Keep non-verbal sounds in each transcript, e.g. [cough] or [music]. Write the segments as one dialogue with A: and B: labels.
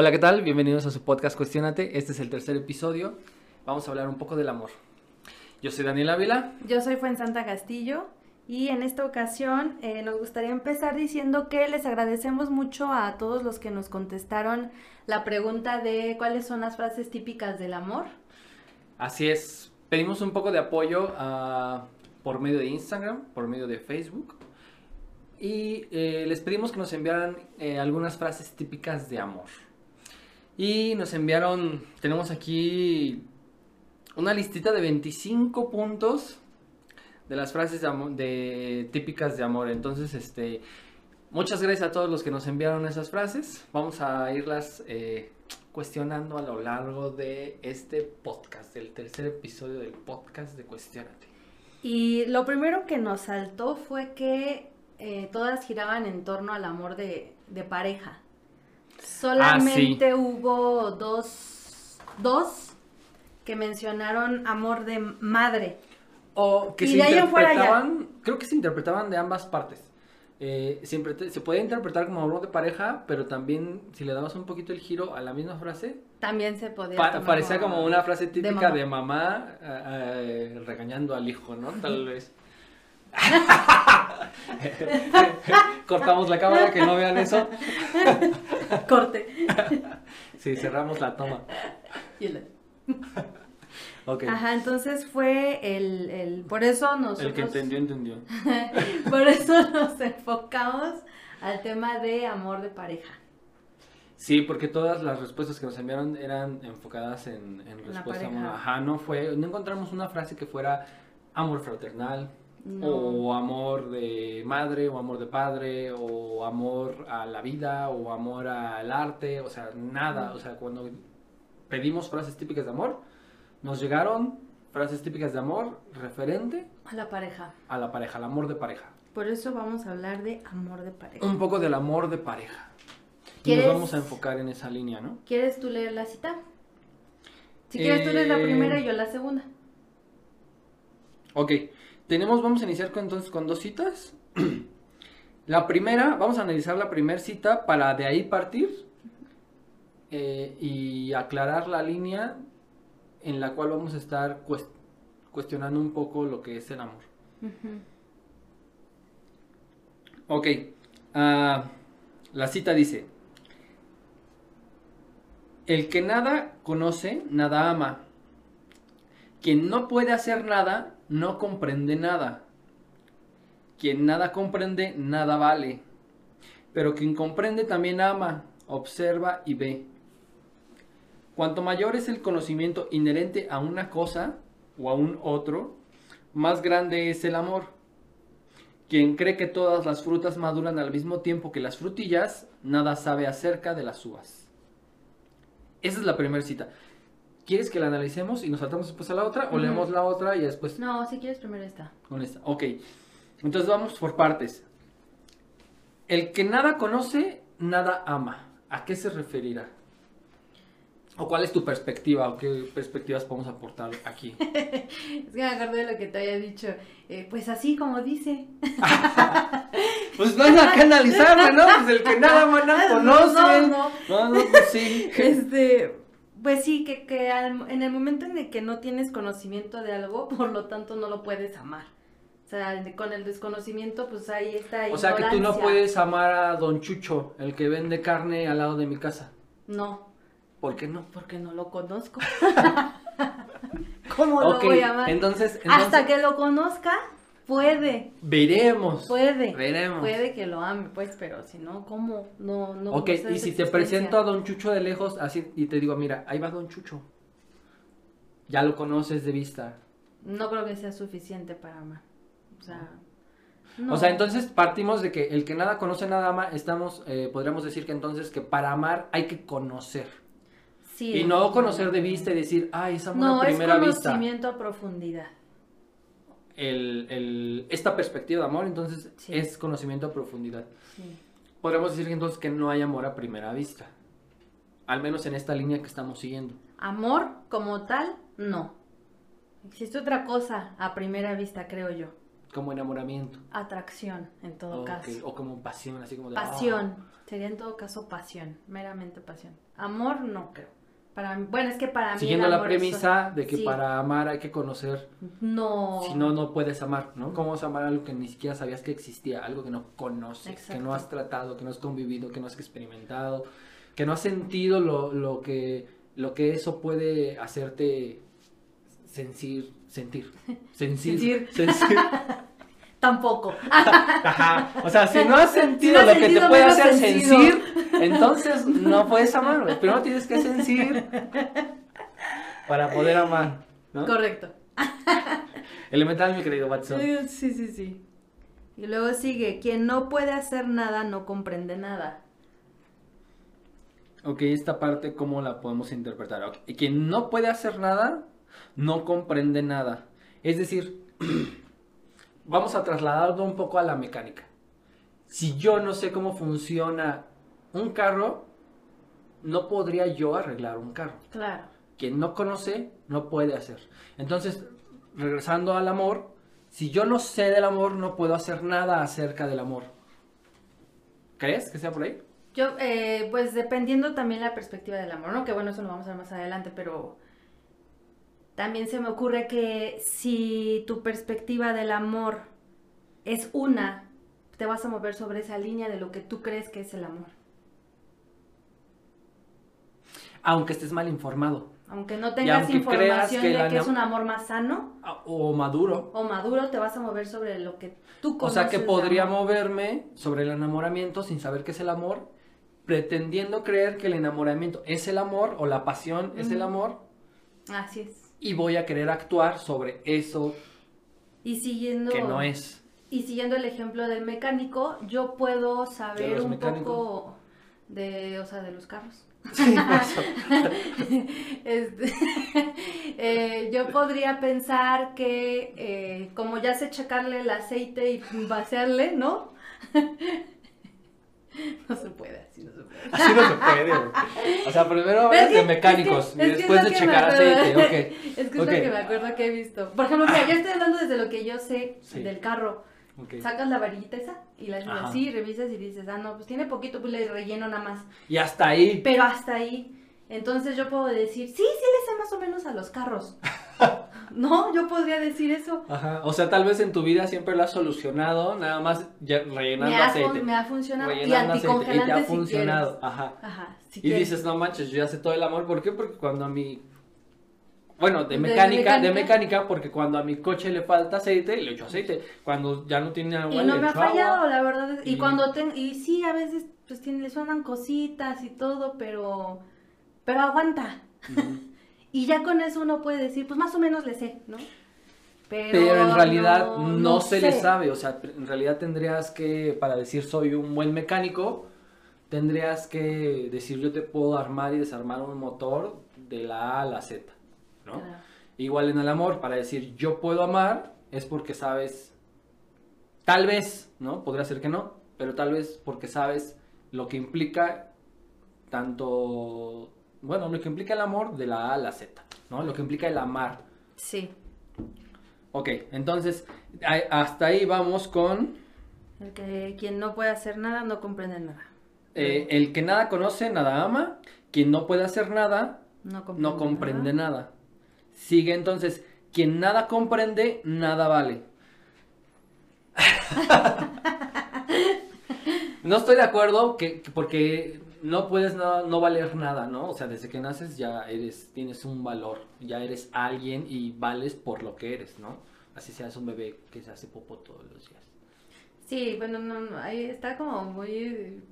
A: Hola, ¿qué tal? Bienvenidos a su podcast Cuestiónate. Este es el tercer episodio. Vamos a hablar un poco del amor. Yo soy Daniel Ávila.
B: Yo soy Fuensanta Castillo y en esta ocasión eh, nos gustaría empezar diciendo que les agradecemos mucho a todos los que nos contestaron la pregunta de cuáles son las frases típicas del amor.
A: Así es. Pedimos un poco de apoyo ah, por medio de Instagram, por medio de Facebook. Y eh, les pedimos que nos enviaran eh, algunas frases típicas de amor. Y nos enviaron, tenemos aquí una listita de 25 puntos de las frases de amor- de, típicas de amor. Entonces, este, muchas gracias a todos los que nos enviaron esas frases. Vamos a irlas eh, cuestionando a lo largo de este podcast, del tercer episodio del podcast de Cuestionate.
B: Y lo primero que nos saltó fue que eh, todas giraban en torno al amor de, de pareja. Solamente hubo dos, dos que mencionaron amor de madre.
A: O que
B: Y
A: se
B: de
A: interpretaban, creo que se interpretaban de ambas partes. Eh, siempre te- se puede interpretar como amor de pareja, pero también si le dabas un poquito el giro a la misma frase,
B: También se podía.
A: Pa- parecía como una frase
B: de
A: típica
B: mamá.
A: de mamá, eh, eh, regañando al hijo, ¿no? Tal vez. [laughs] Cortamos la cámara, que no vean eso.
B: Corte.
A: Sí, cerramos la toma.
B: Y el-
A: Ok.
B: Ajá, entonces fue el, el por eso nosotros,
A: El que entendió, entendió. [laughs]
B: por eso nos enfocamos al tema de amor de pareja.
A: Sí, porque todas las respuestas que nos enviaron eran enfocadas en, respuesta a amor. Ajá, no fue, no encontramos una frase que fuera amor fraternal,
B: No.
A: o amor de madre, o amor de padre, o amor a la vida, o amor al arte, o sea, nada.
B: Mm.
A: O sea, cuando pedimos frases típicas de amor, nos llegaron frases típicas de amor referente
B: A la pareja.
A: a la pareja, al amor de pareja.
B: Por eso vamos a hablar de amor de pareja.
A: Un poco del amor de pareja. Y nos
B: ¿Quieres-
A: vamos a enfocar en esa línea, ¿no?
B: ¿Quieres tú leer la cita? Si quieres tú lees la
A: Eh,
B: primera y yo la segunda.
A: Ok, tenemos, vamos a iniciar con, entonces con dos citas. [clears throat] La primera, vamos a analizar la primera cita para de ahí partir eh, y aclarar la línea en la cual vamos a estar cues- cuestionando un poco lo que es el amor.
B: Ujú.
A: Ok, ah, la cita dice, el que nada conoce, nada ama. Quien no puede hacer nada, no comprende nada. Quien nada comprende, nada vale. Pero quien comprende también ama, observa y ve. Cuanto mayor es el conocimiento inherente a una cosa o a un otro, más grande es el amor. Quien cree que todas las frutas maduran al mismo tiempo que las frutillas, nada sabe acerca de las uvas. Esa es la primera cita. ¿Quieres que la analicemos y nos saltamos después a la otra? ¿O leemos la otra y después
B: No, si quieres primero esta.
A: con esta? Ok. Entonces vamos por partes. El que nada conoce, nada ama. ¿A qué se referirá? ¿O cuál es tu perspectiva? ¿O qué perspectivas podemos aportar aquí? [laughs]
B: Es que me acordé de lo que te había dicho. Eh, pues así como dice. [laughs]
A: Pues no hay nada que analizar, ¿no? Pues el que nada nada [laughs] conoce.
B: No, no.
A: No, no, pues sí.
B: Este, pues sí, que, que al- en el momento en el que no tienes conocimiento de algo, [laughs] por lo tanto no lo puedes amar. O sea, con el desconocimiento, pues ahí está.
A: O sea que tú no puedes amar a Don Chucho, el que vende carne al lado de mi casa.
B: No,
A: ¿Por qué no?
B: porque no lo conozco. [laughs] [laughs] ¿Cómo lo voy a amar?
A: entonces, entonces
B: Hasta que lo conozca, puede.
A: veremos.
B: Puede.
A: Veremos.
B: Puede que lo ame, pues, pero si no, ¿cómo? No, no.
A: ok, y si te presento a Don Chucho de lejos así y te digo, mira, ahí va Don Chucho. Ya lo conoces de vista.
B: No creo que sea suficiente para amar. O sea. no.
A: O sea, entonces partimos de que el que nada conoce nada ama, estamos, eh, podríamos decir que entonces que para amar hay que conocer.
B: Sí,
A: Y no conocer de vista y decir, ay, es amor
B: No,
A: a
B: es
A: primera vista.
B: conocimiento a profundidad.
A: El, el- esta perspectiva de amor, entonces,
B: Sí.
A: es conocimiento a profundidad.
B: Sí.
A: Podríamos decir entonces que no hay amor a primera vista. Al menos en esta línea que estamos siguiendo.
B: Amor como tal, no. Existe otra cosa a primera vista, creo yo.
A: Como enamoramiento.
B: Atracción, en todo caso.
A: O como pasión, así como de...
B: Pasión. Ah". Sería en todo caso pasión, meramente pasión. Amor no creo. Para bueno, es que para mí.
A: Siguiendo la premisa de que para amar hay que conocer.
B: No.
A: Si no, no puedes amar, ¿no? ¿Cómo vas a amar algo que ni siquiera sabías que existía? Algo que no conoces, que no has tratado, que no has convivido, que no has experimentado, que no has sentido lo, lo, que, lo que eso puede hacerte sentir. Sentir. [laughs] Sentir. sentir.
B: Tampoco. [laughs]
A: Ajá. O sea, si no has sentido lo que te puede hacer sentir, entonces no puedes amar. Primero tienes que sentir para poder amar. ¿no?
B: Correcto.
A: Elemental, mi querido Watson.
B: Sí, sí, sí. Y luego sigue, quien no puede hacer nada no comprende nada.
A: Ok, esta parte, ¿cómo la podemos interpretar? Quien no puede hacer nada, no comprende nada. Es decir, [clears throat] vamos a trasladarlo un poco a la mecánica. Si yo no sé cómo funciona un carro, no podría yo arreglar un carro.
B: Claro.
A: Quien no conoce, no puede hacer. Entonces, regresando al amor, si yo no sé del amor, no puedo hacer nada acerca del amor. ¿Crees que sea por ahí?
B: Yo, eh, pues dependiendo también la perspectiva del amor, ¿no? Que bueno, eso lo vamos a ver más adelante, pero también se me ocurre que si tu perspectiva del amor es una, te vas a mover sobre esa línea de lo que tú crees que es el amor.
A: Aunque estés mal informado.
B: Aunque no tengas información de que es un amor más sano.
A: Ah, o maduro.
B: O maduro, te vas a mover sobre lo que tú conoces.
A: O sea que podría moverme sobre el enamoramiento sin saber qué es el amor, pretendiendo creer que el enamoramiento es el amor o la pasión es el amor.
B: Así es
A: y voy a querer actuar sobre eso
B: y siguiendo,
A: que no es.
B: Y siguiendo el ejemplo del mecánico, yo puedo saber un poco de, o sea, de los carros. Sí, [laughs] este, [laughs] eh, yo podría pensar que eh, como ya sé checarle el aceite y vaciarle, ¿no? [laughs] [laughs] No se puede, así no se puede. Así no se puede,
A: O sea, primero hablas de mecánicos y después de checar aceite, ok.
B: Es que es lo que me acuerdo que he visto. Por ejemplo, mira, yo estoy hablando desde lo que yo sé del carro. Sacas la varillita esa y la haces así, revisas y dices, ah, no, pues tiene poquito, pues le relleno nada más.
A: Y hasta ahí.
B: Pero hasta ahí. Entonces yo puedo decir, sí, sí le sé más o menos a los carros. [laughs] no, yo podría decir eso.
A: Ajá. O sea, tal vez en tu vida siempre lo has solucionado, nada más rellenando
B: me
A: aceite.
B: Me ha funcionado. y anticongelante y te ha funcionado.
A: Ajá. Ajá. y dices, no manches, yo ya sé todo el amor. ¿Por qué? Porque cuando a mi bueno, de mecánica, de mecánica, porque cuando a mi coche le falta aceite, le echo aceite. Cuando ya no tiene agua,
B: y no me ha fallado, la verdad. y, cuando ten, y sí, a veces pues tiene, le suenan cositas y todo, pero pero aguanta. y ya con eso uno puede decir, pues más o menos le sé, ¿no?
A: Pero, en realidad no, se le sabe, o sea, en realidad tendrías que, para decir soy un buen mecánico, tendrías que decir yo te puedo armar y desarmar un motor de la A a la Z, ¿no? Igual en el amor, para decir yo puedo amar, es porque sabes, tal vez, ¿no? Podría ser que no, pero tal vez porque sabes lo que implica tanto bueno, lo que implica el amor de la A a la Z, ¿no? Lo que implica el amar.
B: Sí.
A: Ok, entonces, hasta ahí vamos con...
B: El que quien no puede hacer nada no comprende nada.
A: Eh, el que nada conoce, nada ama. Quien no puede hacer nada, no comprende, nada. Sigue entonces, quien nada comprende, nada vale. [laughs] [laughs] no estoy de acuerdo que, porque no puedes no, valer nada, ¿no? O sea, desde que naces ya eres, tienes un valor, ya eres alguien y vales por lo que eres, ¿no? Así seas un bebé que se hace popo todos los días.
B: Sí, bueno, no, ahí está como muy...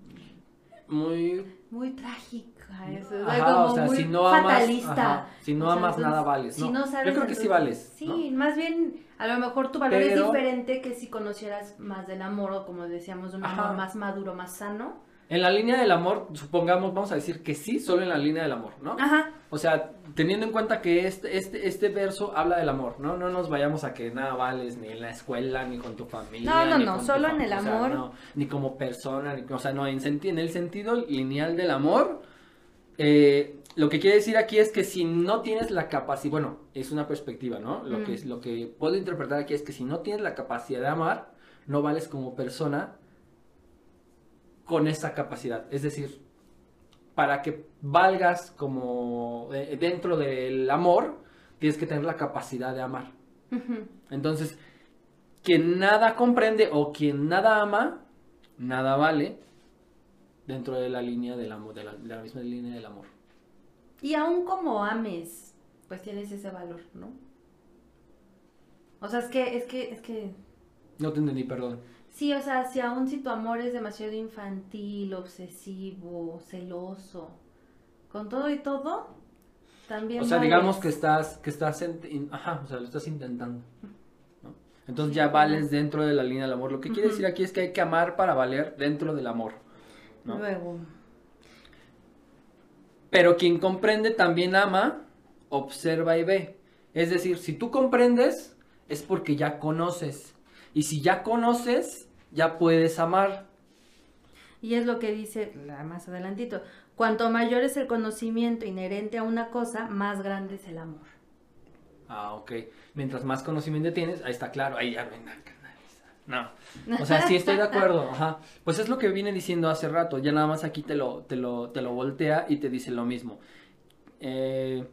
A: Muy...
B: Muy trágica eso,
A: ajá, o sea, si no fatalista. si no amas nada vales, ¿no? Yo creo que sí vales.
B: Sí, más bien, a lo mejor tu valor es diferente que si conocieras más del amor o como decíamos, un amor más maduro, más sano
A: en la línea del amor, supongamos, vamos a decir que sí, solo en la línea del amor, ¿no?
B: Ajá.
A: O sea, teniendo en cuenta que este, este, este verso habla del amor, ¿no? No nos vayamos a que nada vales ni en la escuela, ni con tu familia.
B: No, no, no, solo en el amor.
A: ni como persona, ni, o sea, no, en, en el sentido lineal del amor, eh, lo que quiere decir aquí es que si no tienes la capacidad, bueno, es una perspectiva, ¿no? Lo, que,
B: Mm.
A: lo que puedo interpretar aquí es que si no tienes la capacidad de amar, no vales como persona con esa capacidad. Es decir, para que valgas como eh, dentro del amor, tienes que tener la capacidad de amar. Entonces, quien nada comprende o quien nada ama, nada vale dentro de la línea del amor, de la, de la misma línea del amor.
B: Y aún como ames, pues tienes ese valor, ¿no? O sea, es que, es que, es que,
A: No te entendí, perdón.
B: Sí, o sea, si aún si tu amor es demasiado infantil, obsesivo, celoso, con todo y todo, también
A: O sea,
B: vales.
A: digamos que estás, que estás, en- ajá, o sea, lo estás intentando. ¿no? Entonces
B: Sí,
A: ya vales dentro de la línea del amor. Lo que quiere decir aquí es que hay que amar para valer dentro del amor. ¿no?
B: Luego,
A: Pero quien comprende también ama, observa y ve. Es decir, si tú comprendes, es porque ya conoces. Y si ya conoces, ya puedes amar.
B: y es lo que dice más adelantito, cuanto mayor es el conocimiento inherente a una cosa, más grande es el amor.
A: Ah, ok. Mientras más conocimiento tienes, ahí está claro, ahí ya ven. No. O sea, sí estoy de acuerdo. Ajá. Pues es lo que viene diciendo hace rato. Ya nada más aquí te lo, te lo, te lo voltea y te dice lo mismo. Eh,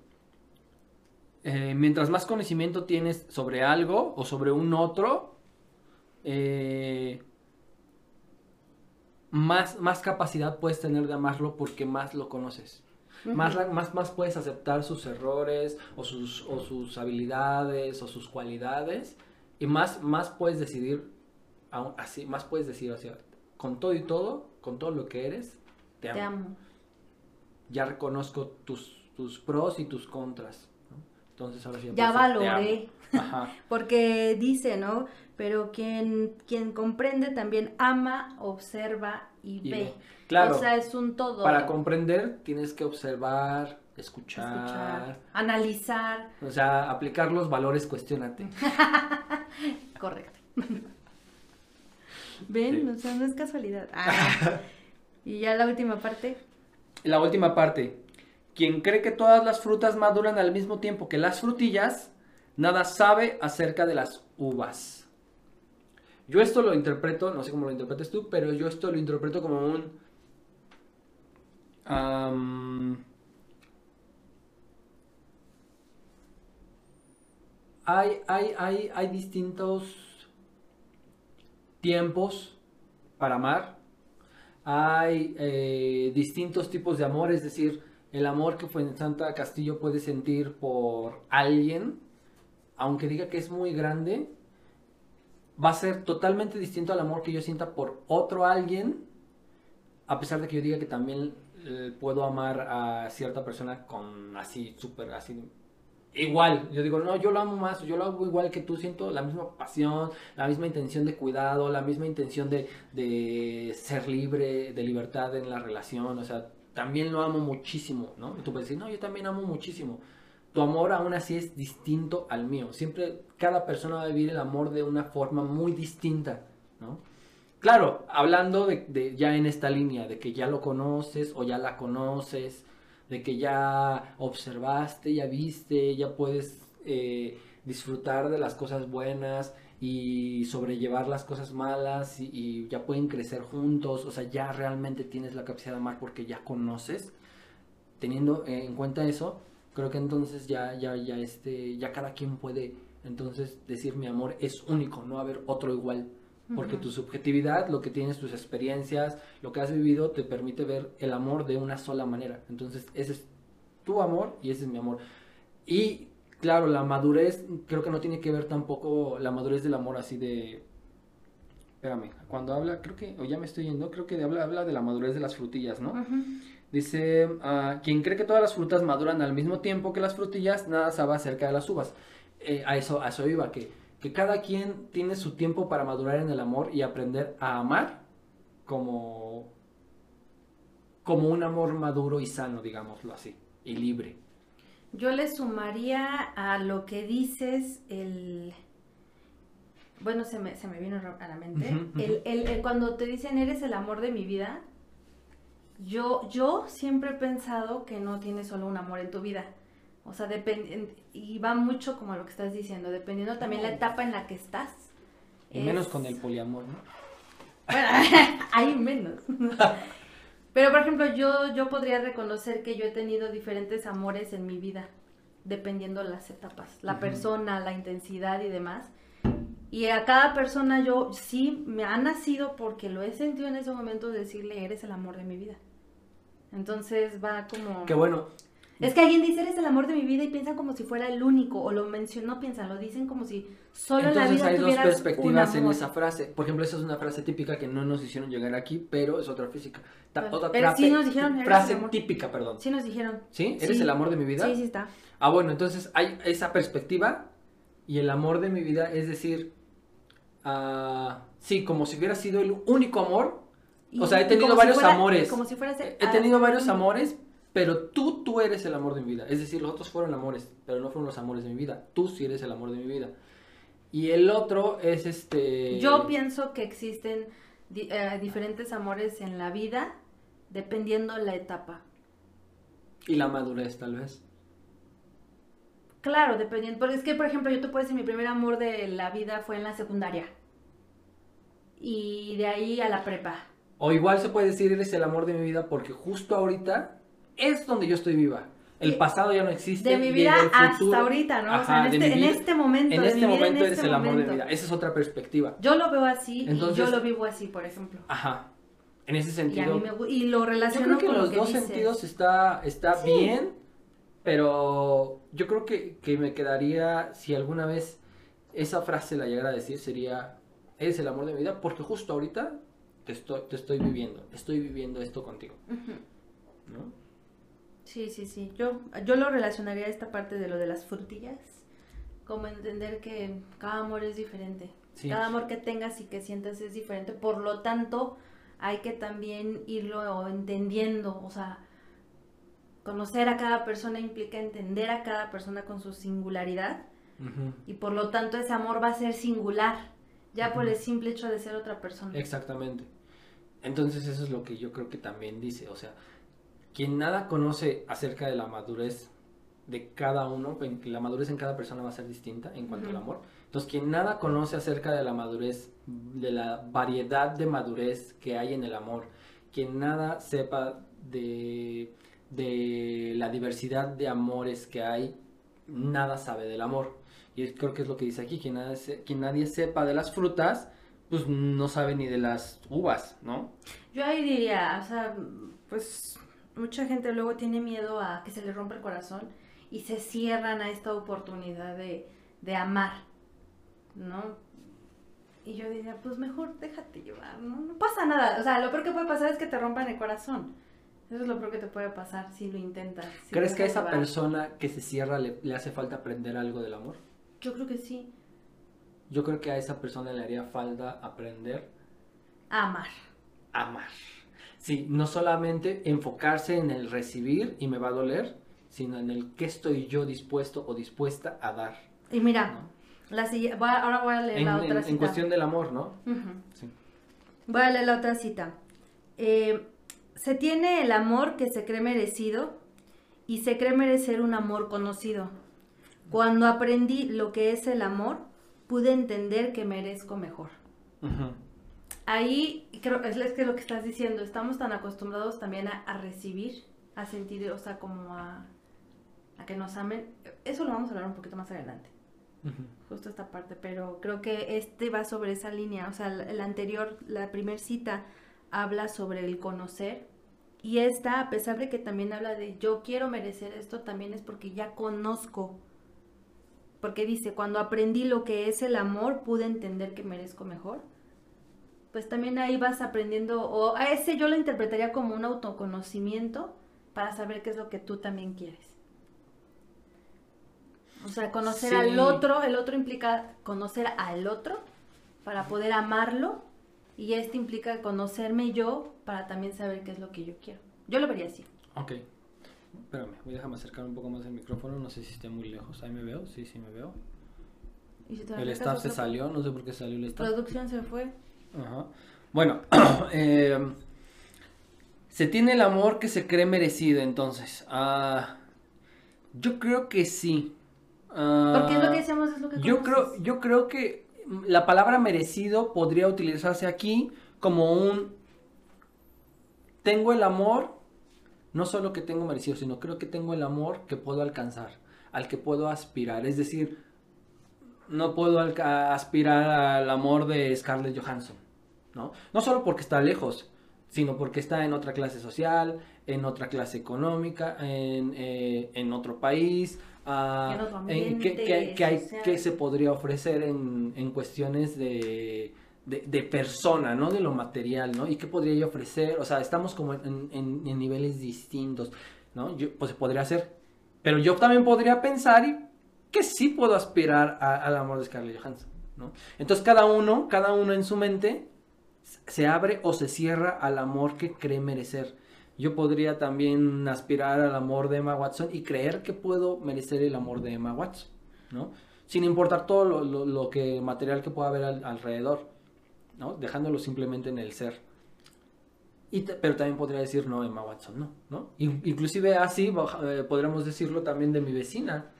A: eh, mientras más conocimiento tienes sobre algo o sobre un otro, eh, más, más capacidad puedes tener de amarlo porque más lo conoces. Más, más, más puedes aceptar sus errores o sus, o sus habilidades o sus cualidades y más, más puedes decidir, aún así, más puedes decir, o sea, con todo y todo, con todo lo que eres, te amo.
B: Te amo.
A: Ya reconozco tus, tus pros y tus contras. ¿no? Entonces ahora sí
B: Ya
A: puedo decir, "Te
B: valoré.
A: amo". Ajá. [laughs]
B: Porque dice, ¿no? Pero quien, quien comprende también ama, observa y,
A: Y
B: ve.
A: ve. Claro,
B: O sea, es un todo.
A: para comprender tienes que observar, escuchar,
B: escuchar, analizar.
A: o sea, aplicar los valores, cuestionate. [laughs]
B: Correcto. [laughs] ¿Ven?
A: Sí.
B: O sea, no es casualidad. Ah. [laughs] y ya la última parte.
A: La última parte. Quien cree que todas las frutas maduran al mismo tiempo que las frutillas, nada sabe acerca de las uvas. Yo esto lo interpreto, no sé cómo lo interpretes tú, pero yo esto lo interpreto como un... hay, hay, hay, hay distintos tiempos para amar. Hay eh, distintos tipos de amor, es decir, el amor que Santa Castillo puede sentir por alguien, aunque diga que es muy grande, va a ser totalmente distinto al amor que yo sienta por otro alguien, a pesar de que yo diga que también eh, puedo amar a cierta persona con así, súper así, igual. Yo digo, no, yo lo amo más, yo lo hago igual que tú, siento la misma pasión, la misma intención de cuidado, la misma intención de, de ser libre, de libertad en la relación, o sea, también lo amo muchísimo, ¿no? Y tú puedes decir, no, yo también amo muchísimo. Tu amor aún así es distinto al mío. Siempre cada persona va a vivir el amor de una forma muy distinta, ¿no? Claro, hablando de, ya en esta línea, de que ya lo conoces o ya la conoces, de que ya observaste, ya viste, ya puedes eh, disfrutar de las cosas buenas y sobrellevar las cosas malas y ya pueden crecer juntos, o sea, ya realmente tienes la capacidad de amar porque ya conoces. Teniendo en cuenta eso, creo que entonces ya, ya, ya, este, ya cada quien puede entonces decir mi amor es único, no va a haber otro igual. Porque
B: Ujú.
A: tu subjetividad, lo que tienes, tus experiencias, lo que has vivido, te permite ver el amor de una sola manera. Entonces, ese es tu amor y ese es mi amor. Y claro, la madurez, creo que no tiene que ver tampoco la madurez del amor así de... Espérame, cuando habla, creo que, o ya me estoy yendo, creo que habla, habla de la madurez de las frutillas, ¿no?
B: Ujú.
A: Dice, ah, quien cree que todas las frutas maduran al mismo tiempo que las frutillas, nada sabe acerca de las uvas. Eh, a, eso, a eso iba, que, que cada quien tiene su tiempo para madurar en el amor y aprender a amar como, como un amor maduro y sano, digámoslo así, y libre.
B: Yo le sumaría a lo que dices el... Bueno, se me, se me vino a la mente. El- el- cuando te dicen eres el amor de mi vida, yo, yo siempre he pensado que no tienes solo un amor en tu vida. O sea, depende, y va mucho como lo que estás diciendo, dependiendo también la etapa en la que estás.
A: Y menos con el poliamor, ¿no?
B: Bueno, [laughs] hay menos. Pero, por ejemplo, yo, yo podría reconocer que yo he tenido diferentes amores en mi vida, dependiendo las etapas, la persona, la intensidad y demás. Y a cada persona yo sí me ha nacido porque lo he sentido en ese momento decirle, eres el amor de mi vida. Entonces va como...
A: Qué bueno.
B: Es que alguien dice, eres el amor de mi vida y piensan como si fuera el único, o lo mencionó, piensan, lo dicen como si solo en la vida
A: hay dos perspectivas en esa frase. Por ejemplo, esa es una frase típica que no nos hicieron llegar aquí, pero es otra física. otra
B: pero sí nos dijeron,
A: frase típica, perdón.
B: Sí nos dijeron.
A: ¿Sí? ¿Eres el amor de mi vida?
B: Sí, sí está.
A: Ah, bueno, entonces hay esa perspectiva y el amor de mi vida, es decir, uh, sí, como si hubiera sido el único amor. O sea, he tenido varios amores.
B: Como si fuera
A: He tenido varios amores, pero tú, tú eres el amor de mi vida. Es decir, los otros fueron amores, pero no fueron los amores de mi vida. Tú sí eres el amor de mi vida. Y el otro es este...
B: Yo pienso que existen eh, diferentes amores en la vida dependiendo la etapa.
A: Y la madurez, tal vez.
B: Claro, dependiendo. Porque es que, por ejemplo, yo te puedo decir, mi primer amor de la vida fue en la secundaria. Y de ahí a la prepa.
A: O igual se puede decir, eres el amor de mi vida porque justo ahorita es donde yo estoy viva. El pasado ya no existe.
B: De mi vida hasta ahorita, ¿no? o sea, en, este, en, este, momento.
A: En este momento eres este el amor de mi vida. Esa es otra perspectiva.
B: Yo lo veo así y yo lo vivo así, por ejemplo.
A: Ajá. En ese sentido.
B: Y, lo relaciono
A: yo creo que los dos sentidos está, está bien, pero yo creo que, que me quedaría, si alguna vez esa frase la llegara a decir, sería, eres el amor de mi vida, porque justo ahorita te estoy, te estoy viviendo, estoy viviendo esto contigo. ¿No?
B: Sí, sí, sí. Yo, yo lo relacionaría a esta parte de lo de las frutillas, como entender que cada amor es diferente. Cada amor que tengas y que sientas es diferente. Por lo tanto, hay que también irlo entendiendo. O sea, conocer a cada persona implica entender a cada persona con su singularidad. Y por lo tanto, ese amor va a ser singular, ya por el simple hecho de ser otra persona.
A: Exactamente. Entonces, eso es lo que yo creo que también dice. O sea, quien nada conoce acerca de la madurez de cada uno, la madurez en cada persona va a ser distinta en cuanto al amor. Entonces, quien nada conoce acerca de la madurez, de la variedad de madurez que hay en el amor, quien nada sepa de, de la diversidad de amores que hay, nada sabe del amor. Y creo que es lo que dice aquí, quien, quien nadie sepa de las frutas, pues no sabe ni de las uvas, ¿no?
B: Yo ahí diría, o sea, pues mucha gente luego tiene miedo a que se le rompa el corazón y se cierran a esta oportunidad de, amar, ¿no? Y yo diría, pues mejor déjate llevar, ¿no? No pasa nada. O sea, lo peor que puede pasar es que te rompan el corazón. Eso es lo peor que te puede pasar si lo intentas.
A: ¿Crees que a esa persona que se cierra le, le, hace falta aprender algo del amor?
B: Yo creo que sí.
A: Yo creo que a esa persona le haría falta aprender
B: a amar.
A: amar. Sí, no solamente enfocarse en el recibir y me va a doler, sino en el qué estoy yo dispuesto o dispuesta a dar.
B: Y mira, la ahora voy a leer la otra cita.
A: En cuestión del amor, ¿no?
B: sí. Voy a leer la otra cita. Eh, se tiene el amor que se cree merecido y se cree merecer un amor conocido. Cuando aprendí lo que es el amor, pude entender que merezco mejor ahí creo es que lo que estás diciendo, estamos tan acostumbrados también a, recibir, a sentir, o sea, como a, a, que nos amen. Eso lo vamos a hablar un poquito más adelante. Justo esta parte, pero creo que este va sobre esa línea, o sea, la, anterior, la primer cita habla sobre el conocer y esta, a pesar de que también habla de yo quiero merecer esto, también es porque ya conozco. Porque dice, cuando aprendí lo que es el amor, pude entender que merezco mejor pues también ahí vas aprendiendo, o a ese yo lo interpretaría como un autoconocimiento para saber qué es lo que tú también quieres. O sea, conocer al otro, el otro implica conocer al otro para poder amarlo y este implica conocerme yo para también saber qué es lo que yo quiero. Yo lo vería así.
A: Ok. Espérame, voy a dejarme acercar un poco más el micrófono, no sé si esté muy lejos. Ahí me veo, sí, sí me veo. el staff se salió, no sé por qué salió el staff.
B: Producción se fue.
A: Bueno, [clears throat] eh, Se tiene el amor que se cree merecido, entonces. Ah, yo creo que sí.
B: Porque es lo que decíamos, es lo que
A: yo creo, yo creo que la palabra merecido podría utilizarse aquí como un tengo el amor, no solo que tengo merecido, sino creo que tengo el amor que puedo alcanzar, al que puedo aspirar. Es decir, no puedo aspirar al amor de Scarlett Johansson, ¿no? No solo porque está lejos, sino porque está en otra clase social, en otra clase económica, en, eh, otro país,
B: uh, en
A: que, se podría ofrecer en, cuestiones de, persona, ¿no? De lo material, ¿no? Y qué podría yo ofrecer, o sea, estamos como en, niveles distintos, ¿no? Yo, pues podría hacer, pero yo también podría pensar que sí puedo aspirar al amor de Scarlett Johansson, ¿no? Entonces cada uno, cada uno en su mente se abre o se cierra al amor que cree merecer. Yo podría también aspirar al amor de Emma Watson y creer que puedo merecer el amor de Emma Watson, ¿no? Sin importar todo lo, que material que pueda haber alrededor, ¿no? Dejándolo simplemente en el ser. Y pero también podría decir, no, Emma Watson, no, ¿no? Inclusive así eh, podríamos decirlo también de mi vecina,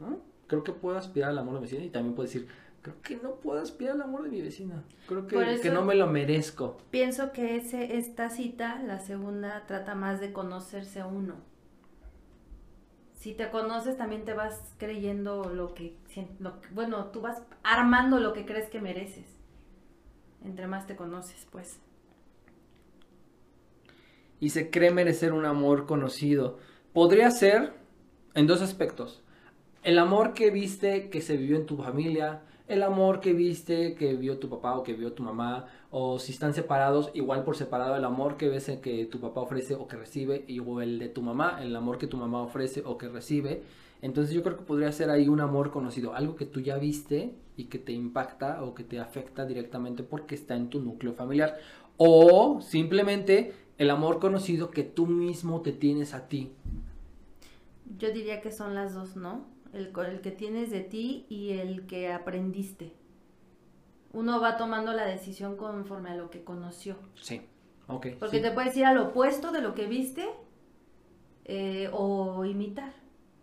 A: ¿no? Creo que puedo aspirar al amor de mi vecina y también puedo decir, creo que no puedo aspirar al amor de mi vecina. Creo que, que, no me lo merezco.
B: Pienso que ese, esta cita, la segunda, trata más de conocerse a uno. Si te conoces, también te vas creyendo lo que, lo bueno, tú vas armando lo que crees que mereces. Entre más te conoces, pues.
A: Y se cree merecer un amor conocido. Podría ser en dos aspectos. El amor que viste que se vivió en tu familia, el amor que viste, que vio tu papá o que vio tu mamá, o si están separados, igual por separado el amor que ves que tu papá ofrece o que recibe, y o el de tu mamá, el amor que tu mamá ofrece o que recibe. Entonces yo creo que podría ser ahí un amor conocido, algo que tú ya viste y que te impacta o que te afecta directamente porque está en tu núcleo familiar. O simplemente el amor conocido que tú mismo te tienes a ti.
B: Yo diría que son las dos, ¿no? El, el que tienes de ti y el que aprendiste. Uno va tomando la decisión conforme a lo que conoció.
A: Sí, ok.
B: Porque te puedes ir al opuesto de lo que viste eh, o imitar.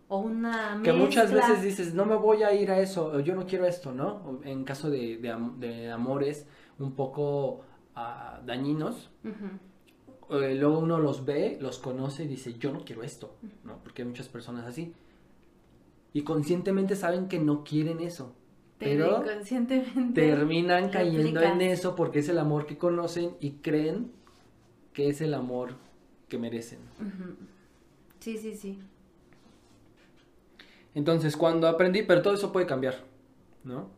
B: O una
A: mezcla. Que muchas veces dices, no me voy a ir a eso, yo no quiero esto, ¿no? En caso de, de, amores un poco ah, dañinos, eh, luego uno los ve, los conoce y dice, yo no quiero esto, ¿no? Porque hay muchas personas así y conscientemente saben que no quieren eso. Pero, terminan cayendo en eso porque es el amor que conocen y creen que es el amor que merecen.
B: Sí, sí, sí.
A: Entonces, cuando aprendí, pero todo eso puede cambiar, ¿no?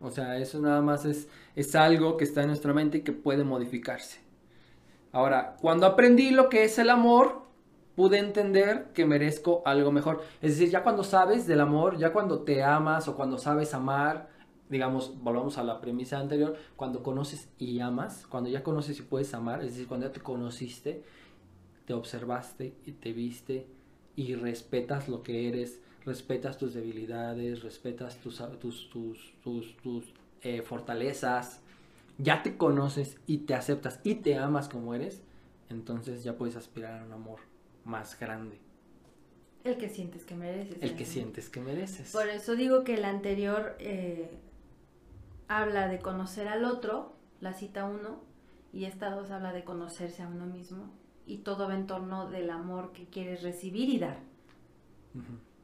A: O sea, eso nada más es, es algo que está en nuestra mente y que puede modificarse. Ahora, cuando aprendí lo que es el amor, pude entender que merezco algo mejor. Es decir, ya cuando sabes del amor, ya cuando te amas o cuando sabes amar, digamos, volvamos a la premisa anterior, cuando conoces y amas, cuando ya conoces y puedes amar, es decir, cuando ya te conociste, te observaste y te viste y respetas lo que eres, respetas tus debilidades, respetas tus, tus, tus, eh, fortalezas, ya te conoces y te aceptas y te amas como eres, entonces ya puedes aspirar a un amor más grande.
B: El que sientes que mereces.
A: El que sientes que mereces.
B: Por eso digo que el anterior eh, habla de conocer al otro, la cita uno, y esta dos habla de conocerse a uno mismo, y todo va en torno del amor que quieres recibir y dar.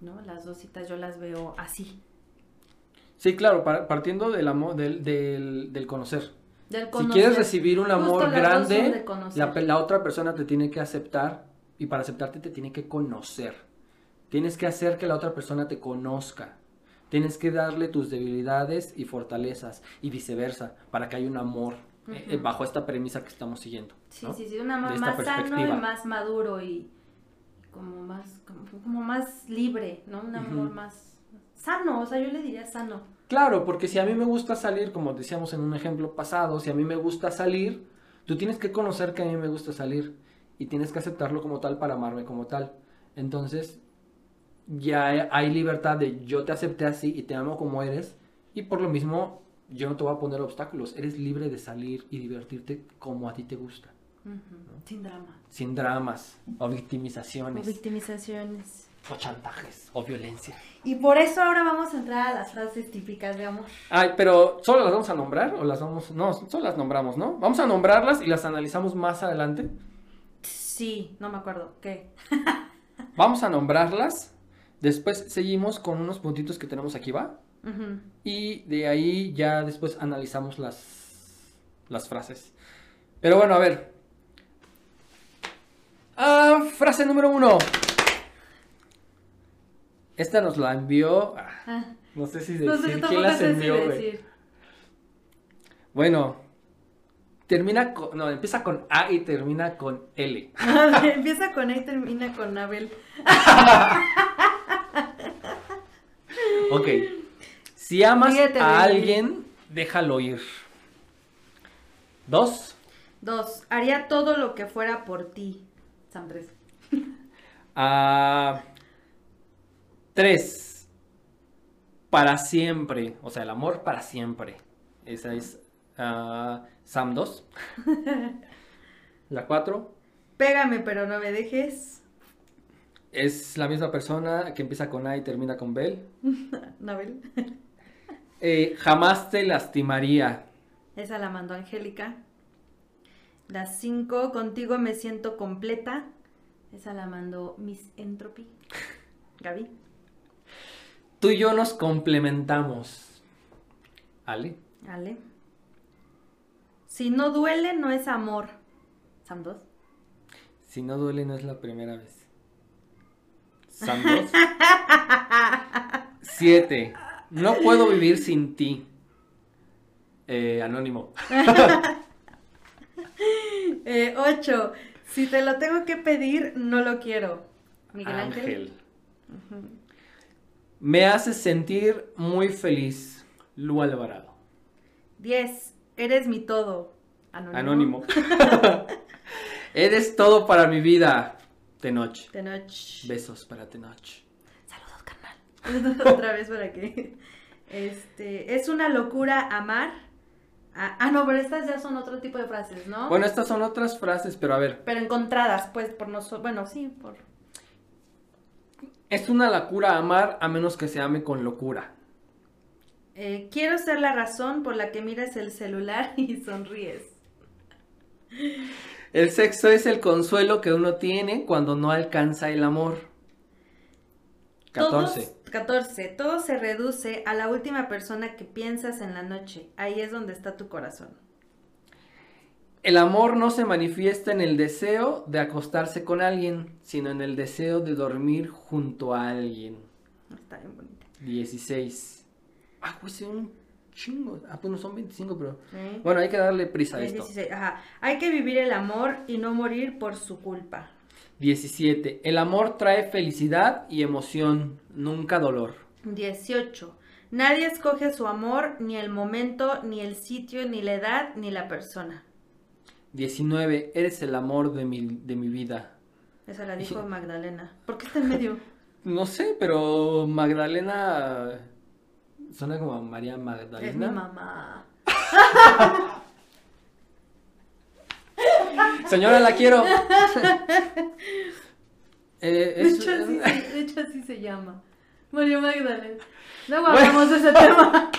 B: ¿No? Las dos citas yo las veo así.
A: Sí, claro, partiendo del amor, del, del, conocer. Si quieres recibir un amor grande, la, la, otra persona te tiene que aceptar y para aceptarte te tiene que conocer. Tienes que hacer que la otra persona te conozca. Tienes que darle tus debilidades y fortalezas y viceversa para que haya un amor eh, eh, bajo esta premisa que estamos siguiendo.
B: Sí, sí, sí, un amor más sano y más maduro y como más, como, más libre, ¿no? Un amor más sano, o sea, yo le diría sano.
A: Claro, porque si a mí me gusta salir, como decíamos en un ejemplo pasado, si a mí me gusta salir, tú tienes que conocer que a mí me gusta salir y tienes que aceptarlo como tal para amarme como tal. Entonces, ya hay libertad de yo te acepté así y te amo como eres y por lo mismo yo no te voy a poner obstáculos, eres libre de salir y divertirte como a ti te gusta.
B: Sin drama.
A: Sin dramas o victimizaciones.
B: O victimizaciones.
A: O chantajes o violencia.
B: Y por eso ahora vamos a entrar a las frases típicas de amor.
A: Ay, pero ¿solo las vamos a nombrar o las vamos...? No, solo las nombramos, ¿no? Vamos a nombrarlas y las analizamos más adelante.
B: Sí, no me acuerdo. ¿Qué? [laughs]
A: vamos a nombrarlas. Después seguimos con unos puntitos que tenemos aquí, ¿va? Y de ahí ya después analizamos las, las frases. Pero bueno, a ver. Ah, frase número uno. Esta nos la envió. Ah, ah. no sé si decir quién las envió, Bueno, termina con. No, empieza con A y termina con L. [laughs]
B: empieza con A y termina con Abel. [laughs]
A: ok. Si amas a alguien, déjalo ir. Dos.
B: Dos. Haría todo lo que fuera por ti. San
A: Ah. Tres. Para siempre. O sea, el amor para siempre. Esa es uh, Sam 2. la cuatro.
B: Pégame, pero no me dejes.
A: Es la misma persona que empieza con A y termina con Bel. [laughs]
B: Nabel.
A: eh, jamás te lastimaría.
B: Esa la mandó Angélica. La cinco, contigo me siento completa. Esa la mandó Miss Entropy. [laughs] Gaby.
A: Tú y yo nos complementamos. Ale.
B: Ale. Si no duele, no es amor. Sam 2.
A: Si no duele, no es la primera vez. Sam 2. 7. No puedo vivir sin ti. Eh, anónimo.
B: 8. [laughs] Eh, si te lo tengo que pedir, no lo quiero. Miguel Ángel. Ángel.
A: Me hace sentir muy feliz. Lu Alvarado.
B: 10. Eres mi todo.
A: Anónimo. [laughs] Eres todo para mi vida. Tenoch.
B: Tenoch.
A: Besos para Tenoch.
B: Saludos, carnal. [laughs] Otra vez para que. Este. Es una locura amar. Ah, ah, no, pero estas ya son otro tipo de frases, ¿no?
A: Bueno, estas son otras frases, pero a ver.
B: Pero encontradas, pues, por nosotros. Bueno, sí, por.
A: Es una locura amar a menos que se ame con locura.
B: Eh, quiero ser la razón por la que miras el celular [laughs] y sonríes.
A: El sexo es el consuelo que uno tiene cuando no alcanza el amor.
B: 14. 14. Todo se reduce a la última persona que piensas en la noche. Ahí es donde está tu corazón.
A: El amor no se manifiesta en el deseo de acostarse con alguien, sino en el deseo de dormir junto a alguien.
B: Está bien bonita.
A: 16. Ah, pues un chingo. Ah, pues no son 25, pero. Bueno, hay que darle prisa a esto.
B: Ajá. Hay que vivir el amor y no morir por su culpa.
A: 17. El amor trae felicidad y emoción, nunca dolor.
B: 18. Nadie escoge su amor, ni el momento, ni el sitio, ni la edad, ni la persona.
A: 19. Eres el amor de mi, de mi vida.
B: Esa la dijo Magdalena. ¿Por qué está en medio? [laughs]
A: no sé, pero Magdalena suena como María Magdalena.
B: Es mi mamá.
A: Señora, la quiero. [laughs]
B: Eh, de, hecho, así se, llama. María Magdalena. No hablamos de ese tema.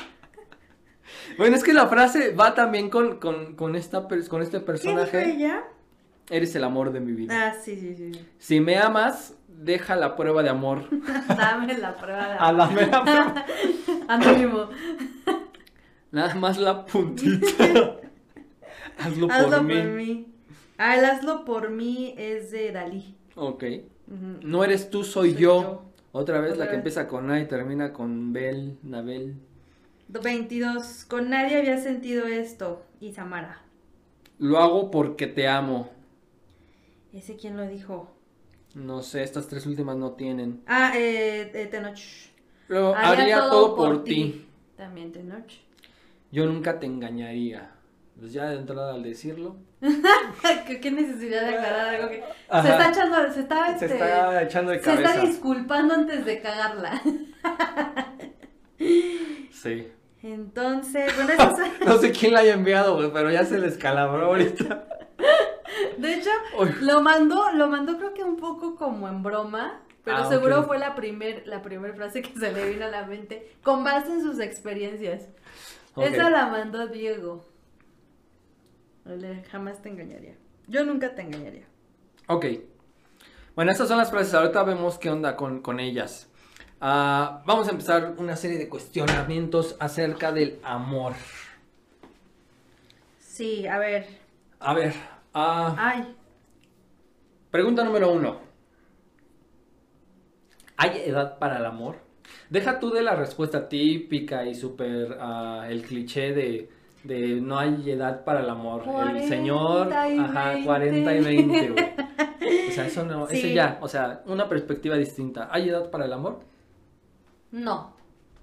A: Bueno, es que la frase va también con, con, esta, con este personaje.
B: ¿Qué ella?
A: Eres el amor de mi vida.
B: Ah, sí, sí, sí.
A: Si me amas, deja la prueba de amor. [laughs]
B: dame la prueba de
A: amor. Ah, dame la prueba. [laughs]
B: Anónimo.
A: Nada más la puntita. [laughs] hazlo, por, mí.
B: Ah, el hazlo por mí es de Dalí.
A: Ok. No eres tú, soy, yo. Otra vez la que empieza con A y termina con Bel, Nabel.
B: 22. Con nadie había sentido esto. Y Samara.
A: Lo hago porque te amo.
B: ¿Ese quién lo dijo?
A: No sé, estas tres últimas no tienen.
B: Ah, eh, eh Tenoch.
A: Lo haría, todo, por, ti.
B: También Tenoch.
A: Yo nunca te engañaría. Pues ya de entrada al decirlo. [laughs]
B: ¿Qué, necesidad de aclarar algo que. Se está echando. Se está,
A: se está
B: este,
A: echando de cabeza.
B: Se está disculpando antes de cagarla. [laughs]
A: sí.
B: Entonces, bueno, [laughs] eso
A: no, sé quién la haya enviado, pero ya se le escalabró ahorita.
B: De hecho, lo mandó, lo mandó creo que un poco como en broma, pero ah, seguro fue la primer, la primera frase que se le vino a la mente con base en sus experiencias. Esa la mandó Diego. Jamás te engañaría. Yo nunca te engañaría.
A: Ok. Bueno, estas son las frases. Ahorita vemos qué onda con, ellas. Ah, vamos a empezar una serie de cuestionamientos acerca del amor.
B: Sí, a ver.
A: A ver. Uh, Ay. Pregunta número uno. ¿Hay edad para el amor? Deja tú de la respuesta típica y súper ah, el cliché de, no hay edad para el amor. el señor, ajá, 40 y 20, güey. O sea, eso no, ese ya, o sea, una perspectiva distinta. ¿Hay edad para el amor?
B: No.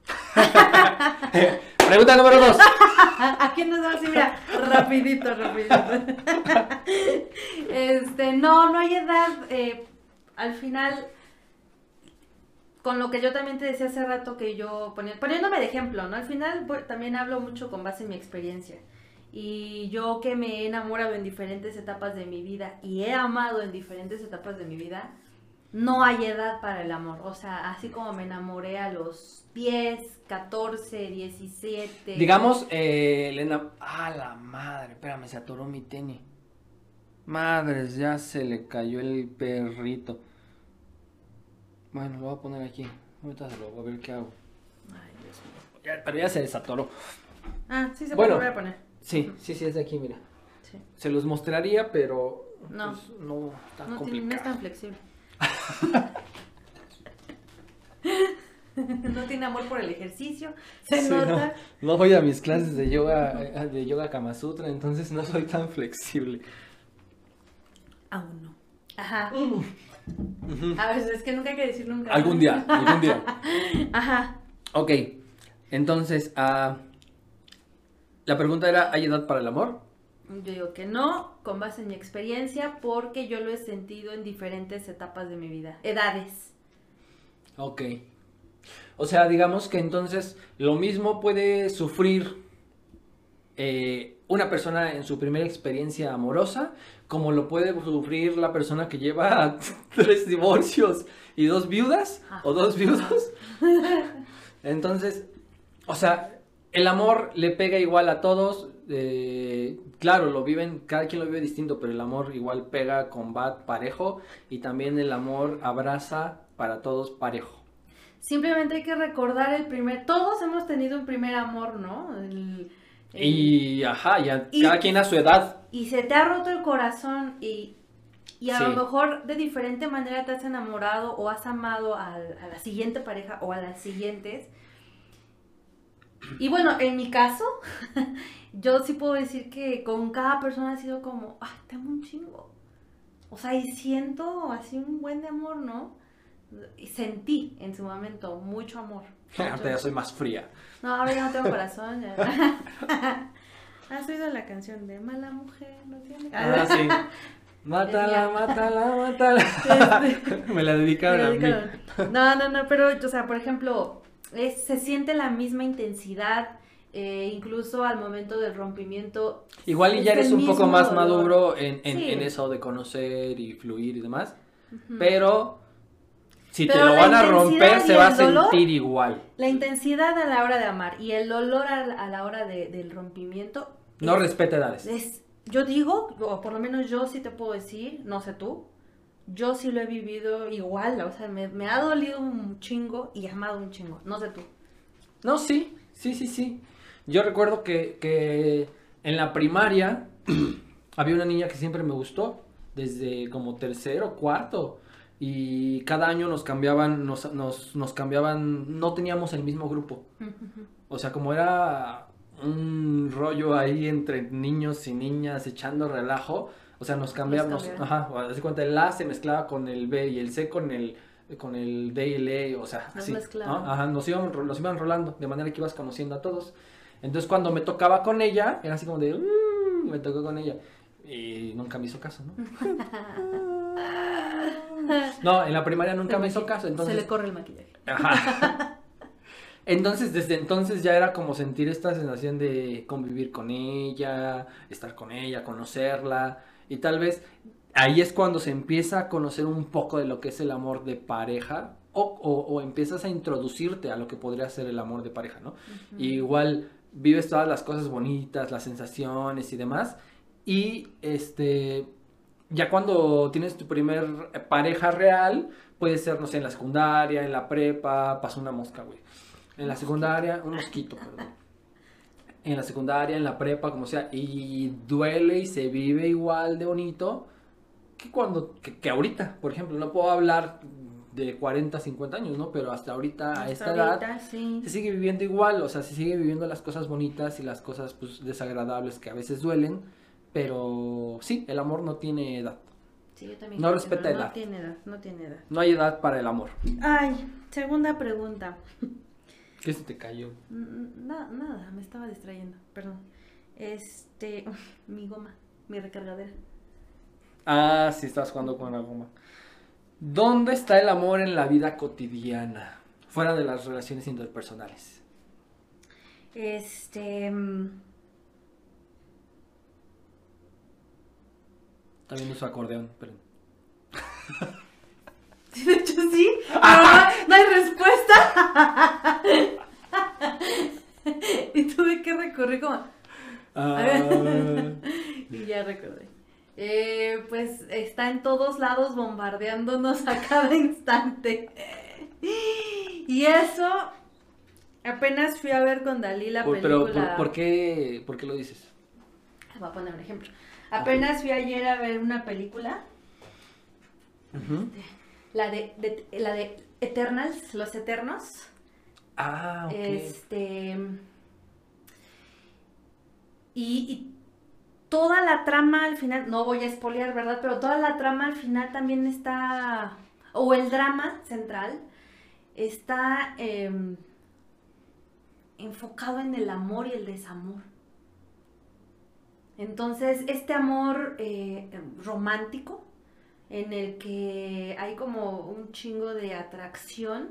B: [laughs]
A: Pregunta número dos. [laughs]
B: Aquí nos vamos a mira, rapidito, rapidito. [laughs] Este, no, no hay edad. Eh, al final, con lo que yo también te decía hace rato que yo, poniéndome de ejemplo, ¿no? Al final también hablo mucho con base en mi experiencia. Y yo que me he enamorado en diferentes etapas de mi vida y he amado en diferentes etapas de mi vida, no hay edad para el amor. O sea, así como me enamoré a los 10, 14, 17.
A: Digamos, eh, Elena. Ah, la madre, espérame, se atoró mi tenis. Madres, ya se le cayó el perrito. Bueno, lo voy a poner aquí. Ahorita se lo voy a ver qué hago. Ay, Dios mío. pero ya se desatoró.
B: Ah, sí se puede volver a poner.
A: Sí, sí, sí, es de aquí, mira. Sí. Se los mostraría, pero no, pues, no está no, complicado.
B: no es tan flexible. [laughs] no tiene amor por el ejercicio, se nota.
A: No, voy a mis clases de yoga, de yoga Kama Sutra, entonces no soy tan flexible.
B: Aún no. Ajá. A ver, es que nunca hay que decir nunca.
A: Algún día, algún día. [laughs] Ajá. Ok, entonces, uh, la pregunta era, ¿hay edad para el amor?
B: Yo digo que no, con base en mi experiencia, porque yo lo he sentido en diferentes etapas de mi vida, edades.
A: Ok. O sea, digamos que entonces lo mismo puede sufrir eh, una persona en su primera experiencia amorosa, como lo puede sufrir la persona que lleva [laughs] tres divorcios y dos viudas ah. o dos viudos. [laughs] Entonces, o sea, el amor le pega igual a todos, eh, claro, lo viven, cada quien lo vive distinto, pero el amor igual pega con bat parejo y también el amor abraza para todos parejo.
B: Simplemente hay que recordar el primer, todos hemos tenido un primer amor, ¿no?
A: y, ajá, ya cada quien a su edad.
B: Y se te ha roto el corazón y, y a lo mejor de diferente manera te has enamorado o has amado a, a la siguiente pareja o a las siguientes. Y bueno, en mi caso, [laughs] yo sí puedo decir que con cada persona ha sido como, ay, te amo un chingo. O sea, y siento así un buen de amor, ¿no? Y sentí en su momento mucho amor.
A: Ahorita [laughs] ya soy más fría.
B: No, ahora ya no tengo corazón. Ya. [laughs] ¿Has oído la canción de Mala Mujer? ¿No tiene?
A: Ah, sí. Mátala, mátala, mátala. Este, me la dedicaron a mí.
B: No, no, no, pero, o sea, por ejemplo, se siente la misma intensidad, eh, incluso al momento del rompimiento.
A: Igual y ya eres un poco más maduro en, eso de conocer y fluir y demás, pero si te lo van a romper se va a sentir igual.
B: La intensidad a la hora de amar y el dolor a, la hora del rompimiento.
A: No respeta edades.
B: yo digo, o por lo menos yo sí te puedo decir, no sé tú, yo sí lo he vivido igual, o sea, me, me ha dolido un chingo y amado un chingo, no sé tú.
A: No, sí, sí, sí, sí. Yo recuerdo que, en la primaria [clears throat] había una niña que siempre me gustó, desde como tercero, cuarto, y cada año nos cambiaban, nos, nos, nos cambiaban, no teníamos el mismo grupo. O sea, como era un rollo ahí entre niños y niñas echando relajo, o sea, nos cambiábamos, ajá, así cuenta el A se mezclaba con el B y el C con el con el D y el E, o sea, así, ajá, nos iban, nos iban rolando, de manera que ibas conociendo a todos. Entonces cuando me tocaba con ella, era así como de, mm", me tocó con ella. Y nunca me hizo caso, ¿no? [laughs] no, en la primaria nunca me hizo caso. Entonces...
B: Se le corre el maquillaje. [laughs]
A: Entonces, desde entonces ya era como sentir esta sensación de convivir con ella, estar con ella, conocerla. Y tal vez ahí es cuando se empieza a conocer un poco de lo que es el amor de pareja o, empiezas a introducirte a lo que podría ser el amor de pareja, ¿no? igual vives todas las cosas bonitas, las sensaciones y demás. Y este, ya cuando tienes tu primer pareja real, puede ser, no sé, en la secundaria, en la prepa, pasa una mosca, güey. En la secundaria, un mosquito, perdón. En la secundaria, en la prepa, como sea, y duele y se vive igual de bonito que cuando, que ahorita, por ejemplo, no puedo hablar de 40, 50 años, ¿no? Pero hasta ahorita, a esta edad, se sigue viviendo igual, o sea, se sigue viviendo las cosas bonitas y las cosas pues, desagradables que a veces duelen, pero sí, el amor no tiene edad.
B: Sí, yo también
A: no respeta edad.
B: No tiene edad, no tiene edad.
A: No hay edad para el amor.
B: Ay, segunda pregunta.
A: ¿Qué se te cayó?
B: Nada, nada, me estaba distrayendo, perdón. Este, mi goma, mi recargadera.
A: Ah, sí, estás jugando con la goma. ¿Dónde está el amor en la vida cotidiana? Fuera de las relaciones interpersonales.
B: Este. Mm,
A: También uso acordeón, pero. [laughs]
B: de hecho sí. [laughs] no, hay respuesta. [laughs] [laughs] y tuve que recurrir como. Ah. [laughs] y ya recordé. Eh, pues está en todos lados bombardeándonos a cada instante. Y eso, apenas fui a ver con Dalí la película.
A: Pero, ¿por, qué, ¿por qué lo dices?
B: Voy a poner un ejemplo. Apenas fui ayer a ver una película. La, de, la de Eternals, Los Eternos.
A: Ah, ok.
B: Este. y toda la trama al final, no voy a espolear, ¿verdad? Pero toda la trama al final también está, o el drama central, está em, enfocado en el amor y el desamor. Entonces, este amor eh, romántico, en el que hay como un chingo de atracción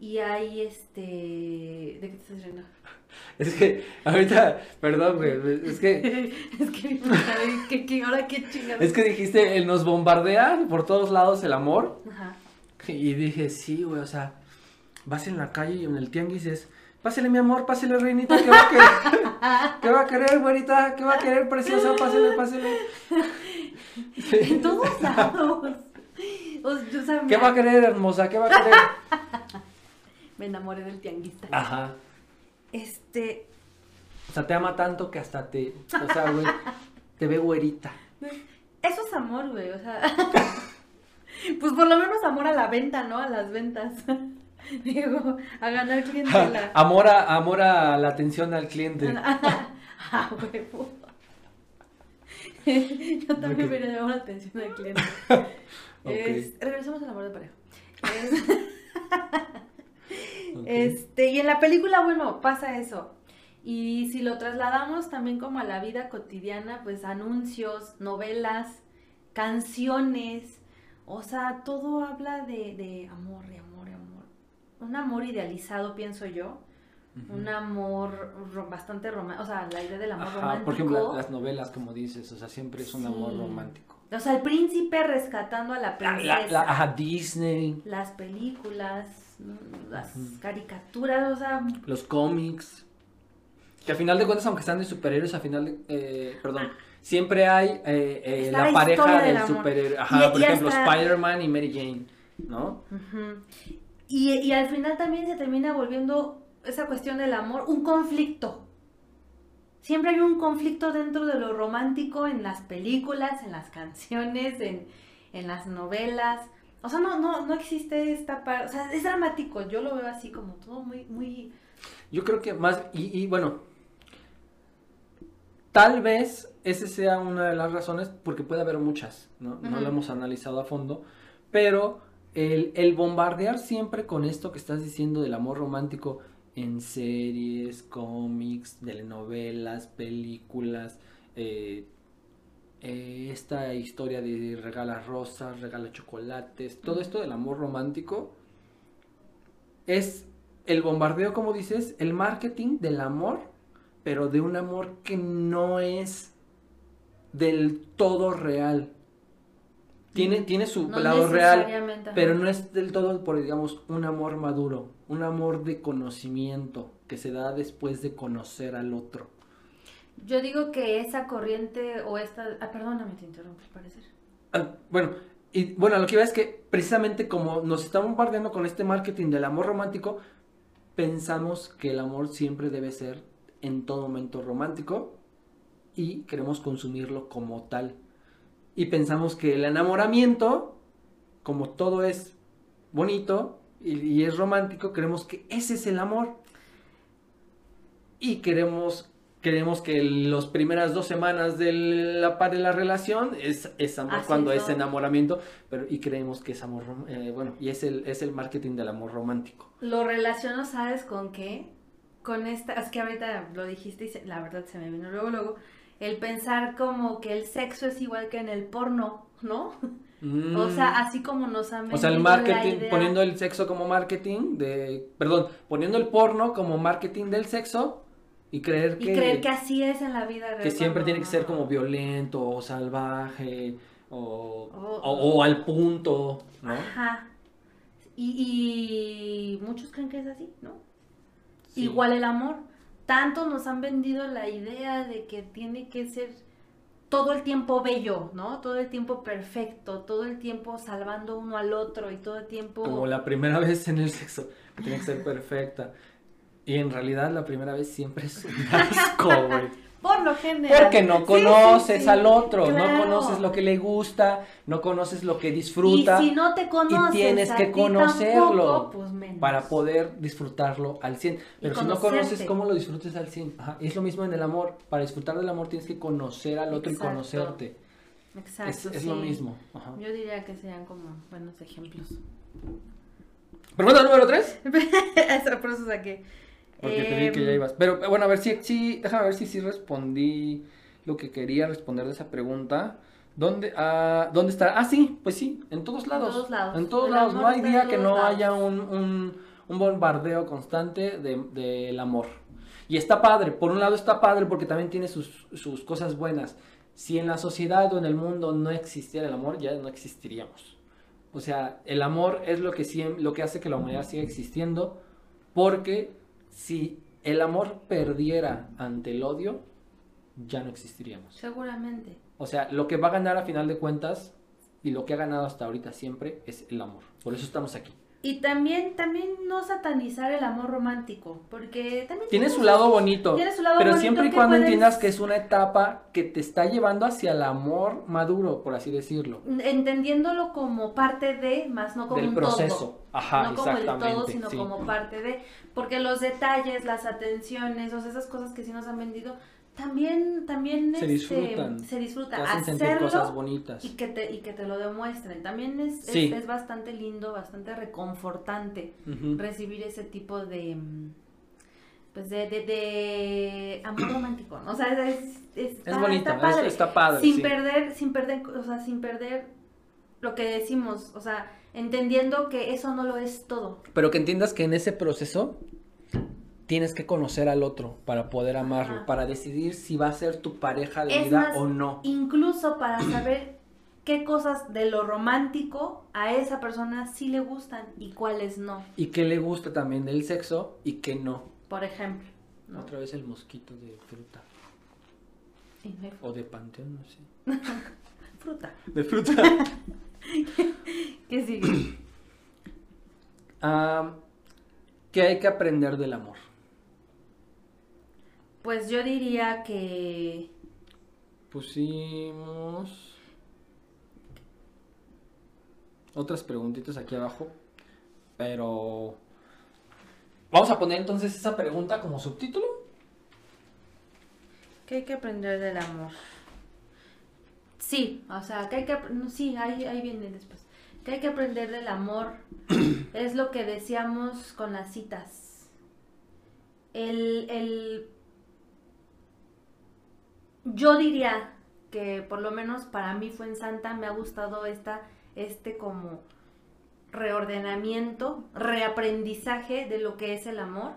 B: y hay este... ¿De qué te estás riendo? [laughs]
A: Es que, ahorita, perdón, güey, es que... [laughs]
B: es que, que, ahora qué chingada.
A: Es que dijiste, él nos bombardea por todos lados el amor. Ajá. Y dije, sí, güey, o sea, vas en la calle y en el tianguis es, pásale mi amor, pásale reinita, ¿qué va a querer? [laughs] ¿Qué va a querer, güerita? ¿Qué va a querer, preciosa? Pásale, pásale.
B: En todos lados.
A: ¿Qué va a querer, hermosa? ¿Qué va a querer?
B: Me enamoré del tianguista.
A: Ajá.
B: Este.
A: O sea, te ama tanto que hasta te. O sea, güey, te ve güerita.
B: Eso es amor, güey, o sea. [laughs] pues por lo menos amor a la venta, ¿no? A las ventas. [laughs] Digo, a ganar clientela. [laughs]
A: amor, a, amor a la atención al cliente.
B: ah, huevo. Yo también okay. me a la atención al cliente. okay. regresamos al amor de pareja. Este, y en la película, bueno, pasa eso. Y si lo trasladamos también como a la vida cotidiana, pues anuncios, novelas, canciones, o sea, todo habla de, de amor, de amor, de amor. Un amor idealizado, pienso yo. Un amor bastante romántico, o sea, la idea del amor romántico.
A: Por ejemplo, las novelas, como dices, o sea, siempre es un amor romántico.
B: O sea, el príncipe rescatando a la princesa.
A: La, Disney.
B: Las películas las caricaturas, o sea...
A: Los cómics. Que a final de cuentas, aunque están de superhéroes, a final de... Eh, perdón. Siempre hay eh, eh, la, pareja del, superhéroe. Ajá, por ejemplo, Spider-Man y Mary Jane, ¿no?
B: y, y al final también se termina volviendo esa cuestión del amor un conflicto. Siempre hay un conflicto dentro de lo romántico en las películas, en las [laughs] canciones, en, en las novelas. O sea, no, no, no existe esta parte, o sea, es dramático, yo lo veo así como todo muy, muy...
A: Yo creo que más, y, bueno, tal vez esa sea una de las razones, porque puede haber muchas, ¿no? No lo hemos analizado a fondo, pero el, el, bombardear siempre con esto que estás diciendo del amor romántico en series, cómics, telenovelas, películas, eh, eh, esta historia de regala rosas, regala chocolates, todo esto del amor romántico es el bombardeo, como dices, el marketing del amor, pero de un amor que no es del todo real. Tiene, tiene su lado real, pero no es del todo, por digamos, un amor maduro, un amor de conocimiento que se da después de conocer al otro.
B: Yo digo que esa corriente o esta... Ah, perdóname, te interrumpo, parecer.
A: Ah, bueno, y bueno, lo que iba es que precisamente como nos estamos bombardeando con este marketing del amor romántico, pensamos que el amor siempre debe ser en todo momento romántico y queremos consumirlo como tal. Y pensamos que el enamoramiento, como todo es bonito y, es romántico, creemos que ese es el amor. Y queremos creemos que las primeras dos semanas de la, de la relación es, es amor cuando es enamoramiento, pero y creemos que es amor, eh, bueno, y es el, es el marketing del amor romántico.
B: Lo relaciono, ¿sabes con qué? Con esta, es que ahorita lo dijiste y la verdad se me vino luego, luego, el pensar como que el sexo es igual que en el porno, ¿no? O sea, mm. así como nos han
A: O sea, el marketing, poniendo el sexo como marketing de, perdón, poniendo el porno como marketing del sexo, y creer que...
B: Y creer que así es en la vida
A: real. Que siempre tiene que ser como violento o salvaje o, o, al punto, ¿no? Ajá.
B: Y, muchos creen que es así, ¿no? Igual el amor. Tanto nos han vendido la idea de que tiene que ser todo el tiempo bello, ¿no? Todo el tiempo perfecto, todo el tiempo salvando uno al otro y todo el tiempo...
A: Como la primera vez en el sexo, tiene que ser perfecta. Y en realidad la primera vez siempre es un [laughs] asco, güey.
B: Por lo general.
A: Porque no conoces al otro, no conoces lo que le gusta, no conoces lo que disfruta.
B: Y si no te conoces,
A: y tienes que conocerlo pues para poder disfrutarlo al 100. Pero si no conoces, ¿cómo lo disfrutes al 100? Es lo mismo en el amor. Para disfrutar del amor tienes que conocer al otro y conocerte. Exacto. Es, lo mismo.
B: Yo diría que sean como buenos ejemplos.
A: ¿Pregunta número 3? [laughs]
B: Eso, por eso saqué.
A: Porque te vi que ya em, ibas. Pero bueno, a ver si, sí, déjame ver si sí respondí lo que quería responder de esa pregunta. ¿Dónde, ah, ¿Dónde está? Ah, sí, pues sí, en todos lados. En todos lados. En todos lados. No hay día que no haya un, un, un, bombardeo constante del de, amor. Y está padre, por un lado está padre porque también tiene sus, sus cosas buenas. Si en la sociedad o en el mundo no existiera el amor, ya no existiríamos. O sea, el amor es lo que, lo que hace que la humanidad siga existiendo porque si el amor perdiera ante el odio, ya no existiríamos.
B: Seguramente.
A: O sea, lo que va a ganar a final de cuentas y lo que ha ganado hasta ahorita siempre es el amor. Por eso estamos aquí.
B: Y también, también no satanizar el amor romántico, porque también...
A: Tiene su lado bonito, tiene su lado pero siempre y cuando entiendas que es una etapa que te está llevando hacia el amor maduro, por así decirlo.
B: Entendiéndolo como parte de, más no como
A: Del
B: un
A: proceso.
B: todo.
A: Ajá,
B: no como el todo, sino como parte de, porque los detalles, las atenciones, o sea, esas cosas que sí nos han vendido, también, también
A: se este, disfrutan.
B: Se disfruta. Hacerlo cosas bonitas. Y que, te, y que te lo demuestren. También es, es, bastante lindo, bastante reconfortante recibir ese tipo de pues de, de, amor romántico, O sea, es,
A: está, es bonito, está padre, está padre
B: sin perder, sin perder, o sea, sin perder lo que decimos, o sea, entendiendo que eso no lo es todo.
A: Pero que entiendas que en ese proceso tienes que conocer al otro para poder amarlo, para decidir si va a ser tu pareja de vida o no.
B: Incluso para [clears throat] saber qué cosas de lo romántico a esa persona sí le gustan y cuáles no.
A: Y qué le gusta también del sexo y qué no.
B: Por ejemplo.
A: Otra vez el mosquito de fruta. o de panteón, no
B: sé. [laughs] fruta.
A: De fruta. [laughs]
B: ¿Qué sigue? [clears throat]
A: Ah, ¿Qué hay que aprender del amor?
B: Pues yo diría que...
A: Pusimos otras preguntitas aquí abajo, pero vamos a poner entonces esa pregunta como subtítulo.
B: ¿Qué hay que aprender del amor? Sí, o sea, que hay que... sí, ahí, ahí viene después. ¿Qué hay que aprender del amor? [coughs] es lo que decíamos con las citas. El, el yo diría que por lo menos para mí fue en Santa, me ha gustado esta, este como reordenamiento, reaprendizaje de lo que es el amor,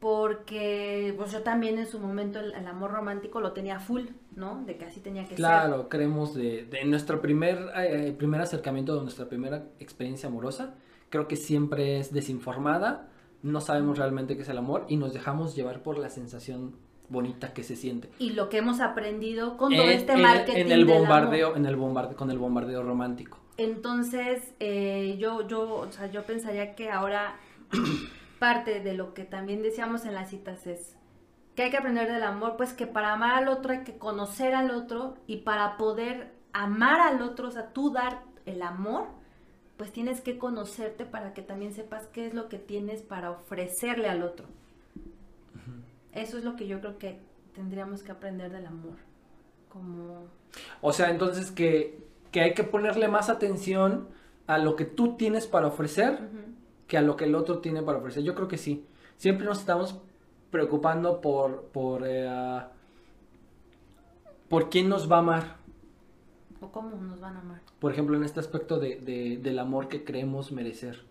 B: porque pues yo también en su momento el, amor romántico lo tenía full, ¿no? De que así tenía que
A: ser. Claro, creemos de, de nuestro primer, eh, primer acercamiento, de nuestra primera experiencia amorosa, creo que siempre es desinformada, no sabemos realmente qué es el amor y nos dejamos llevar por la sensación bonita que se siente.
B: Y lo que hemos aprendido con todo este marketing.
A: En el bombardeo, en el bombardeo, con el bombardeo romántico.
B: Entonces, eh, yo, yo, o sea, yo pensaría que ahora [clears throat] parte de lo que también decíamos en las citas es que hay que aprender del amor, pues que para amar al otro hay que conocer al otro y para poder amar al otro, o sea, tú dar el amor, pues tienes que conocerte para que también sepas qué es lo que tienes para ofrecerle al otro. Eso es lo que yo creo que tendríamos que aprender del amor. Como...
A: O sea, entonces que, hay que ponerle más atención a lo que tú tienes para ofrecer que a lo que el otro tiene para ofrecer. Yo creo que sí. Siempre nos estamos preocupando por, por, eh, por quién nos va a amar.
B: O cómo nos van a amar.
A: Por ejemplo, en este aspecto de, del amor que creemos merecer.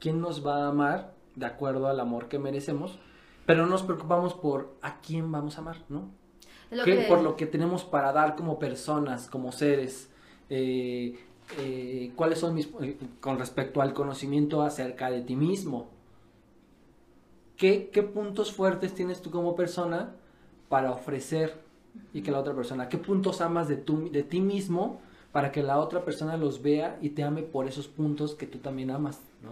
A: ¿Quién nos va a amar de acuerdo al amor que merecemos? Pero no nos preocupamos por a quién vamos a amar, ¿no? Por lo que tenemos para dar como personas, como seres. Eh, eh, cuáles son mis, eh, con respecto al conocimiento acerca de ti mismo. ¿Qué, ¿Qué, puntos fuertes tienes tú como persona para ofrecer y que la otra persona? ¿Qué puntos amas de, tu, de ti mismo para que la otra persona los vea y te ame por esos puntos que tú también amas? ¿no?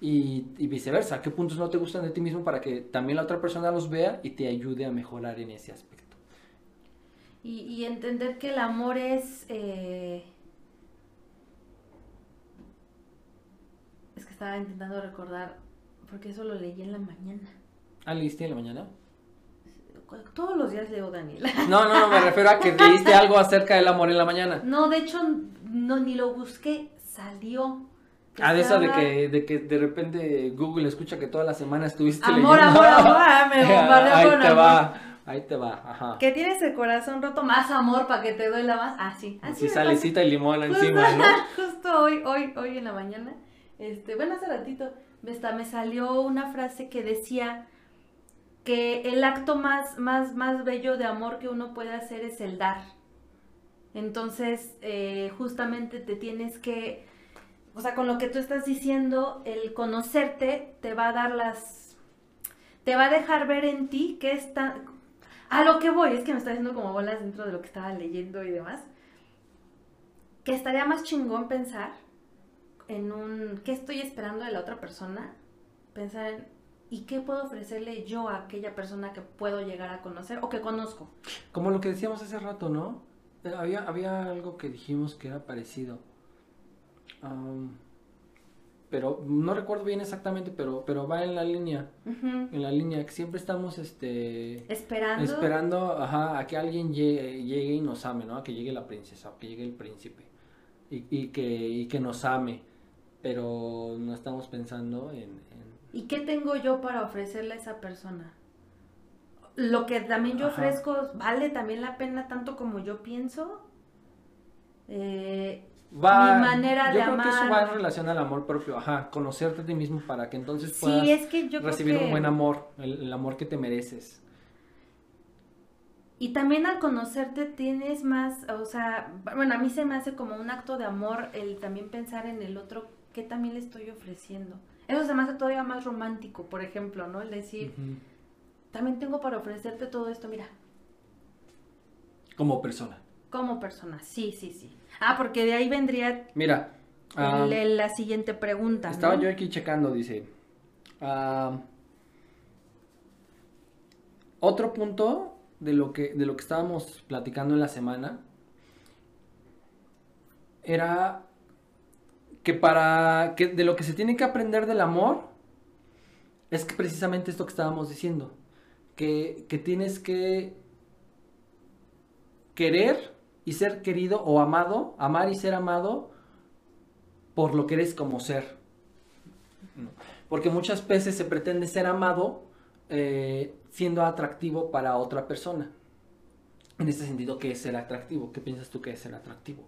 A: Y, y, viceversa, ¿qué puntos no te gustan de ti mismo para que también la otra persona los vea y te ayude a mejorar en ese aspecto?
B: Y, y entender que el amor es... Eh estaba intentando recordar, porque eso lo leí en la mañana.
A: ¿Ah, leíste en la mañana?
B: Todos los días leo Daniel. [laughs]
A: No, no, no, me refiero a que leíste algo acerca del amor en la mañana.
B: No, de hecho, no, ni lo busqué, salió.
A: Ah, de eso de que, de que de repente Google escucha que toda la semana estuviste
B: amor, leyendo. Amor, amor, amor, [laughs] me
A: Ahí te va, ahí te va, ajá.
B: Que tienes el corazón roto, más amor para que te duela más. Ah, sí.
A: Así salecita y limón encima, ¿no? [laughs]
B: Justo hoy, hoy, hoy en la mañana este, bueno, hace ratito, me salió una frase que decía que el acto más, más, más bello de amor que uno puede hacer es el dar. Entonces, eh, justamente te tienes que, o sea, con lo que tú estás diciendo, el conocerte te va a dar las, te va a dejar ver en ti que está, a lo que voy, es que me está haciendo como bolas dentro de lo que estaba leyendo y demás, que estaría más chingón pensar en un qué estoy esperando de la otra persona, pensar en y qué puedo ofrecerle yo a aquella persona que puedo llegar a conocer o que conozco.
A: Como lo que decíamos hace rato, ¿no? Eh, había, había algo que dijimos que era parecido. Pero no recuerdo bien exactamente, pero, pero va en la línea. En la línea que siempre estamos este
B: esperando.
A: Esperando a que alguien llegue, llegue, y nos ame, ¿no? A que llegue la princesa, o que llegue el príncipe. Y, y, que, y que nos ame pero no estamos pensando en,
B: ¿Y qué tengo yo para ofrecerle a esa persona? Lo que también yo ofrezco, ¿vale también la pena tanto como yo pienso? Eh,
A: va, mi manera yo creo que eso va en relación al amor propio, ajá, conocerte a ti mismo para que entonces puedas recibir un buen amor, el, amor que te mereces.
B: Y también al conocerte tienes más, o sea, bueno, a mí se me hace como un acto de amor el también pensar en el otro ¿qué también le estoy ofreciendo? Eso se me hace todavía más romántico, por ejemplo, ¿no? El decir, también tengo para ofrecerte todo esto, mira.
A: Como persona.
B: Como persona, sí, sí, sí. Ah, porque de ahí vendría
A: Mira,
B: la siguiente pregunta.
A: Estaba yo aquí checando, dice. otro punto de lo que de lo que estábamos platicando en la semana era que para que de lo que se tiene que aprender del amor es que precisamente esto que estábamos diciendo, que, tienes que querer y ser querido o amado, amar y ser amado por lo que eres como ser. Porque muchas veces se pretende ser amado eh, siendo atractivo para otra persona. En este sentido, ¿qué es ser atractivo? ¿Qué piensas tú que es ser atractivo?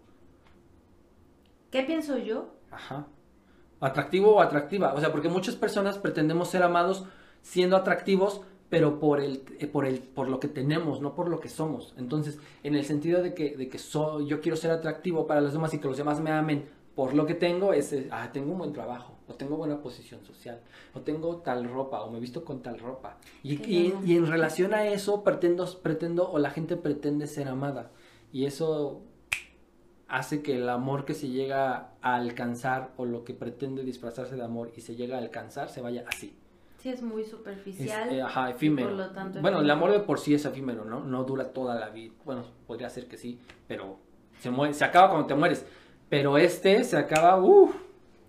B: ¿Qué pienso yo?
A: Ajá. Atractivo o atractiva. O sea, porque muchas personas pretendemos ser amados siendo atractivos, pero por el, eh, por el, por lo que tenemos, no por lo que somos. Entonces, en el sentido de que, de que soy, yo quiero ser atractivo para los demás y que los demás me amen por lo que tengo, es, ah, tengo un buen trabajo, o tengo buena posición social, o tengo tal ropa, o me visto con tal ropa. Y, y, y en relación a eso, pretendo, pretendo, o la gente pretende ser amada. Y eso hace que el amor que se llega a alcanzar o lo que pretende disfrazarse de amor y se llega a alcanzar se vaya así.
B: Sí, es muy superficial.
A: Eh, ajá, efímero. bueno, el amor de por sí es efímero, ¿no? No dura toda la vida. Bueno, podría ser que sí, pero se, muere, se acaba cuando te mueres. Pero este se acaba, uff.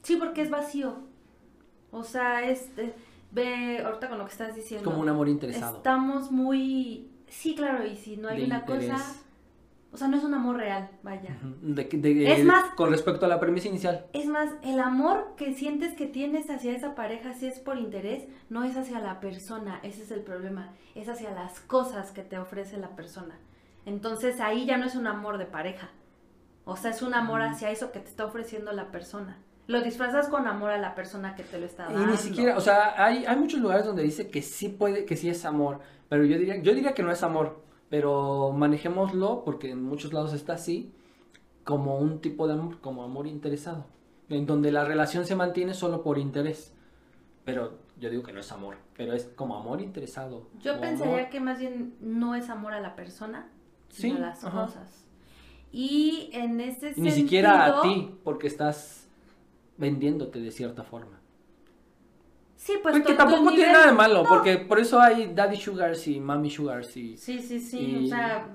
B: Sí, porque es vacío. O sea, este, ve, ahorita con lo que estás diciendo.
A: Como un amor interesado.
B: Estamos muy, sí, claro, y si no hay una cosa o sea, no es un amor real, vaya.
A: es más, con respecto a la premisa inicial.
B: Es más, el amor que sientes que tienes hacia esa pareja, si es por interés, no es hacia la persona, ese es el problema, es hacia las cosas que te ofrece la persona. Entonces ahí ya no es un amor de pareja, o sea, es un amor hacia eso que te está ofreciendo la persona. Lo disfrazas con amor a la persona que te lo está dando.
A: Y ni siquiera, o sea, hay, hay muchos lugares donde dice que sí puede, que sí es amor, pero yo diría, yo diría que no es amor pero manejémoslo, porque en muchos lados está así, como un tipo de amor, como amor interesado, en donde la relación se mantiene solo por interés. Pero yo digo que no es amor, pero es como amor interesado.
B: Yo pensaría que más bien no es amor a la persona, sino a las cosas. Y en ese sentido...
A: Ni siquiera a ti, porque estás vendiéndote de cierta forma.
B: Sí, pues.
A: que tampoco tiene nada de malo, porque por eso hay daddy sugars y mommy sugars
B: y. Sí, sí, sí, o sea.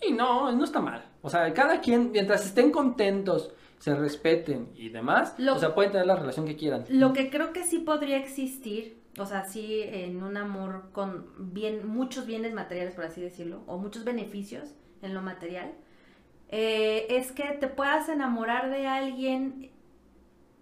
A: Y no, no está mal. O sea, cada quien, mientras estén contentos, se respeten y demás, o sea, pueden tener la relación que quieran.
B: Lo que creo que sí podría existir, o sea, sí en un amor con bien, muchos bienes materiales, por así decirlo, o muchos beneficios en lo material, eh, es que te puedas enamorar de alguien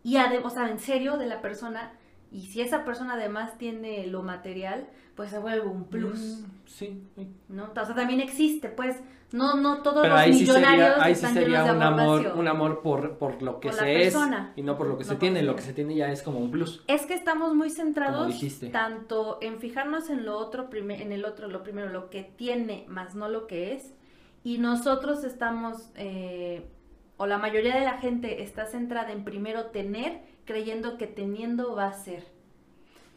B: y, o sea, en serio, de la persona y si esa persona además tiene lo material, pues se vuelve un plus. Mm,
A: sí,
B: ¿No? O sea, también existe, pues, no, no todos los millonarios
A: ahí sí sería un amor, un amor por, por lo que se es y no por lo que se tiene. Lo que se tiene ya es como un plus.
B: Es que estamos muy centrados tanto en fijarnos en lo otro, en el otro, lo primero, lo que tiene, más no lo que es. Y nosotros estamos, eh, o la mayoría de la gente está centrada en primero tener creyendo que teniendo va a ser.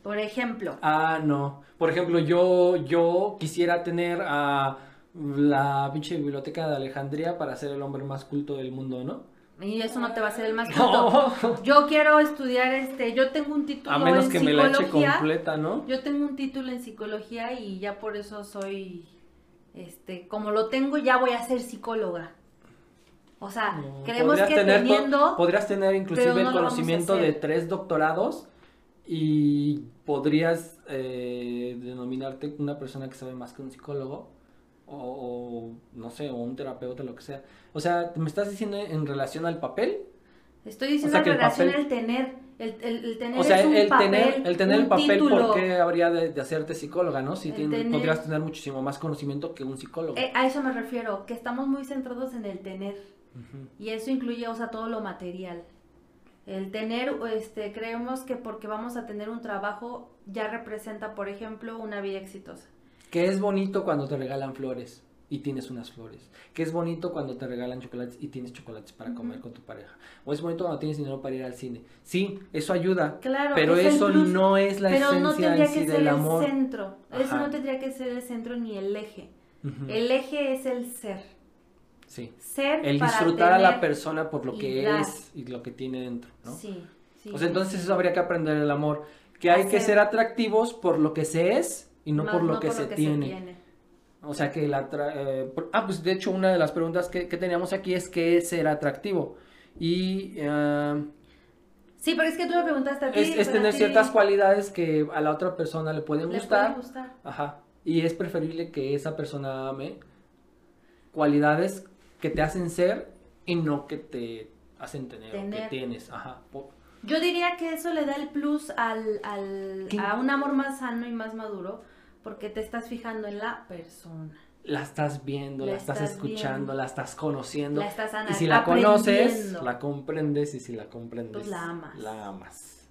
B: Por ejemplo.
A: Ah, no. Por ejemplo, yo, yo quisiera tener a la pinche biblioteca de Alejandría para ser el hombre más culto del mundo, ¿no?
B: Y eso no te va a ser el más [laughs] culto. Yo quiero estudiar este, yo tengo un título
A: a menos que me la eche completa, ¿no?
B: Yo tengo un título en psicología y ya por eso soy este, como lo tengo ya voy a ser psicóloga. O sea, creemos que
A: tener
B: teniendo...
A: Podrías tener inclusive el conocimiento de tres doctorados y podrías eh, denominarte una persona que sabe más que un psicólogo o, no sé, o un terapeuta, lo que sea. O sea, ¿me estás diciendo en relación al papel?
B: Estoy diciendo en relación al tener. El, el, tener
A: o sea, el, tener, el tener el papel, ¿por qué habría de, hacerte psicóloga, no? Si podrías tener muchísimo más conocimiento que un psicólogo.
B: Eh, a eso me refiero, que estamos muy centrados en el tener. Y eso incluye, o sea, todo lo material. El tener, este, creemos que porque vamos a tener un trabajo ya representa, por ejemplo, una vida exitosa.
A: Que es bonito cuando te regalan flores y tienes unas flores. Que es bonito cuando te regalan chocolates y tienes chocolates para comer con tu pareja. O es bonito cuando tienes dinero para ir al cine. Sí, eso ayuda.
B: Claro,
A: pero eso no es la
B: pero
A: esencia
B: no tendría que ser el centro. Eso no tendría que ser el centro ni el eje. El eje es el ser.
A: Sí. Ser el disfrutar a la persona por lo que es y lo que tiene dentro, ¿no? Sí, Pues entonces eso habría que aprender el amor, que hay que ser atractivos por lo que se es y no, por lo, que, se, tiene. O sea que la... Eh, ah, pues de hecho una de las preguntas que, teníamos aquí es qué es ser atractivo. Y...
B: Uh, sí, pero es que tú me preguntaste a ti.
A: Es, tener ciertas cualidades que a la otra persona le pueden gustar.
B: gustar.
A: Ajá. Y es preferible que esa persona ame cualidades que te hacen ser y no que te hacen tener, O que tienes. Ajá.
B: Yo diría que eso le da el plus al, al a un amor más sano y más maduro porque te estás fijando en la persona.
A: La estás viendo, la, estás, escuchando, la estás conociendo. La estás y si la conoces, la comprendes y si la comprendes,
B: pues la amas.
A: La amas.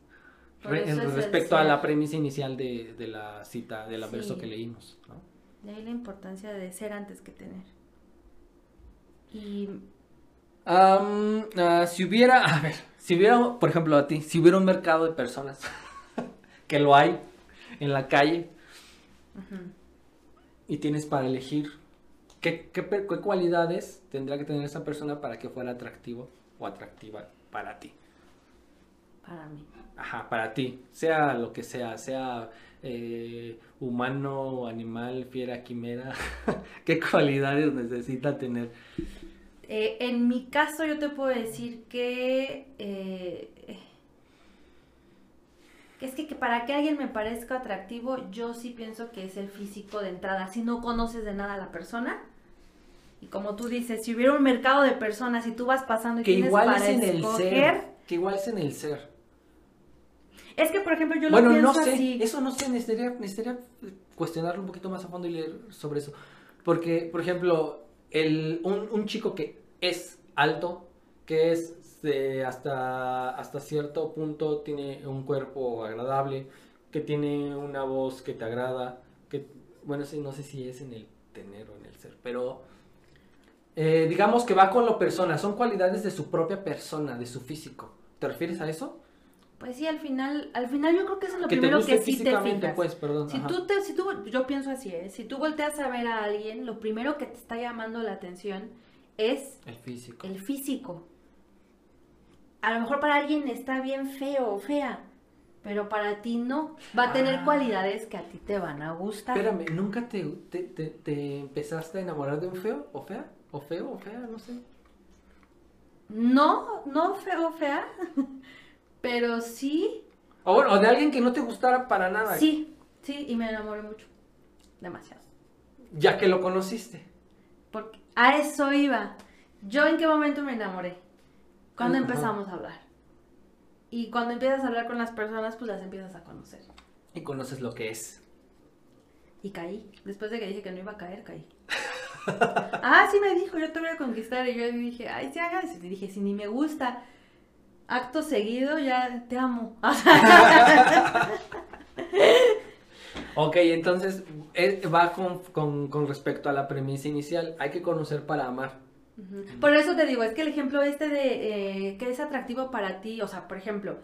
A: respecto a la premisa inicial de, la cita, del verso que leímos. ¿no?
B: De ahí la importancia de ser antes que tener. Y...
A: Ah, si hubiera, a ver, si hubiera, por ejemplo, a ti, si hubiera un mercado de personas, [laughs] que lo hay en la calle, y tienes para elegir ¿qué, qué, qué cualidades tendría que tener esa persona para que fuera atractivo o atractiva para ti?
B: Para mí.
A: Ajá, para ti, sea lo que sea, sea eh, humano, animal, fiera, quimera, [laughs] ¿qué cualidades necesita tener?
B: Eh, en mi caso yo te puedo decir que, eh, es que, que, para que alguien me parezca atractivo, yo sí pienso que es el físico de entrada. Si no conoces de nada a la persona, y como tú dices, si hubiera un mercado de personas y tú vas pasando y
A: que
B: tienes
A: igual para es en el ser, que igual es en el ser.
B: Es que, por ejemplo, yo lo bueno, pienso
A: no sé,
B: así.
A: Eso no sé, necesitaría, necesitaría cuestionarlo un poquito más a fondo y leer sobre eso. Porque, por ejemplo, el, un, chico que es alto, que es hasta, hasta cierto punto tiene un cuerpo agradable, que tiene una voz que te agrada, que, bueno, no sé si es en el tener o en el ser, pero eh, digamos que va con lo persona, son cualidades de su propia persona, de su físico. ¿Te refieres a eso?
B: Pues sí, al final, al final yo creo que eso es lo primero que sí te fijas.
A: Pues, perdón,
B: si tú te, si tú, yo pienso así, ¿eh? si tú volteas a ver a alguien, lo primero que te está llamando la atención es
A: el físico.
B: El físico. A lo mejor para alguien está bien feo o fea, pero para ti no. Va a tener ah. cualidades que a ti te van a gustar.
A: Espérame, ¿nunca te, te, te empezaste a enamorar de un feo o fea? ¿O feo o fea? No sé.
B: No, no feo o fea. [laughs] Pero sí.
A: O bueno, de alguien que no te gustara para nada.
B: Sí, sí, y me enamoré mucho. Demasiado.
A: Ya que lo conociste.
B: Porque a eso iba. ¿Yo en qué momento me enamoré? Cuando empezamos a hablar. Y cuando empiezas a hablar con las personas, pues las empiezas a conocer.
A: Y conoces lo que es.
B: Y caí. Después de que dije que no iba a caer, caí. [laughs] ah, sí me dijo, yo te voy a conquistar. Y yo dije, ay, sí hagas. Y dije, si ni me gusta acto seguido ya te amo. [laughs]
A: ok, entonces eh, va con, respecto a la premisa inicial, hay que conocer para amar.
B: Por eso te digo, es que el ejemplo este de eh, que es atractivo para ti, o sea, por ejemplo,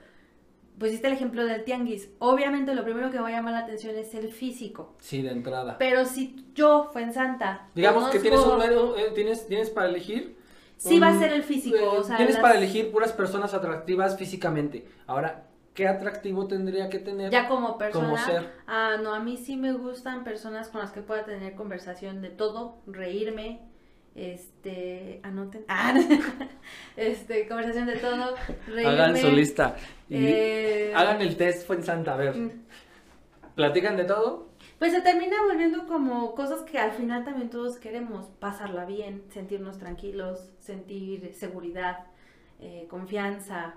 B: hiciste el ejemplo del tianguis. Obviamente lo primero que va a llamar la atención es el físico.
A: Sí, de entrada.
B: Pero si yo fue en Santa.
A: Digamos que tienes un eh, tienes, tienes para elegir
B: Sí va a ser el físico. o
A: sea, tienes para elegir puras personas atractivas físicamente. Ahora, ¿qué atractivo tendría que tener?
B: Ya como persona. Como ser. Ah, no, a mí sí me gustan personas con las que pueda tener conversación de todo, reírme, este, anoten, [laughs] ah, este, conversación de todo, reírme.
A: Hagan su lista. Eh, hagan el test, fue en Santa, a ver. Mm. ¿Platican de todo?
B: pues se termina volviendo como cosas que al final también todos queremos, pasarla bien, sentirnos tranquilos, sentir seguridad, eh, confianza.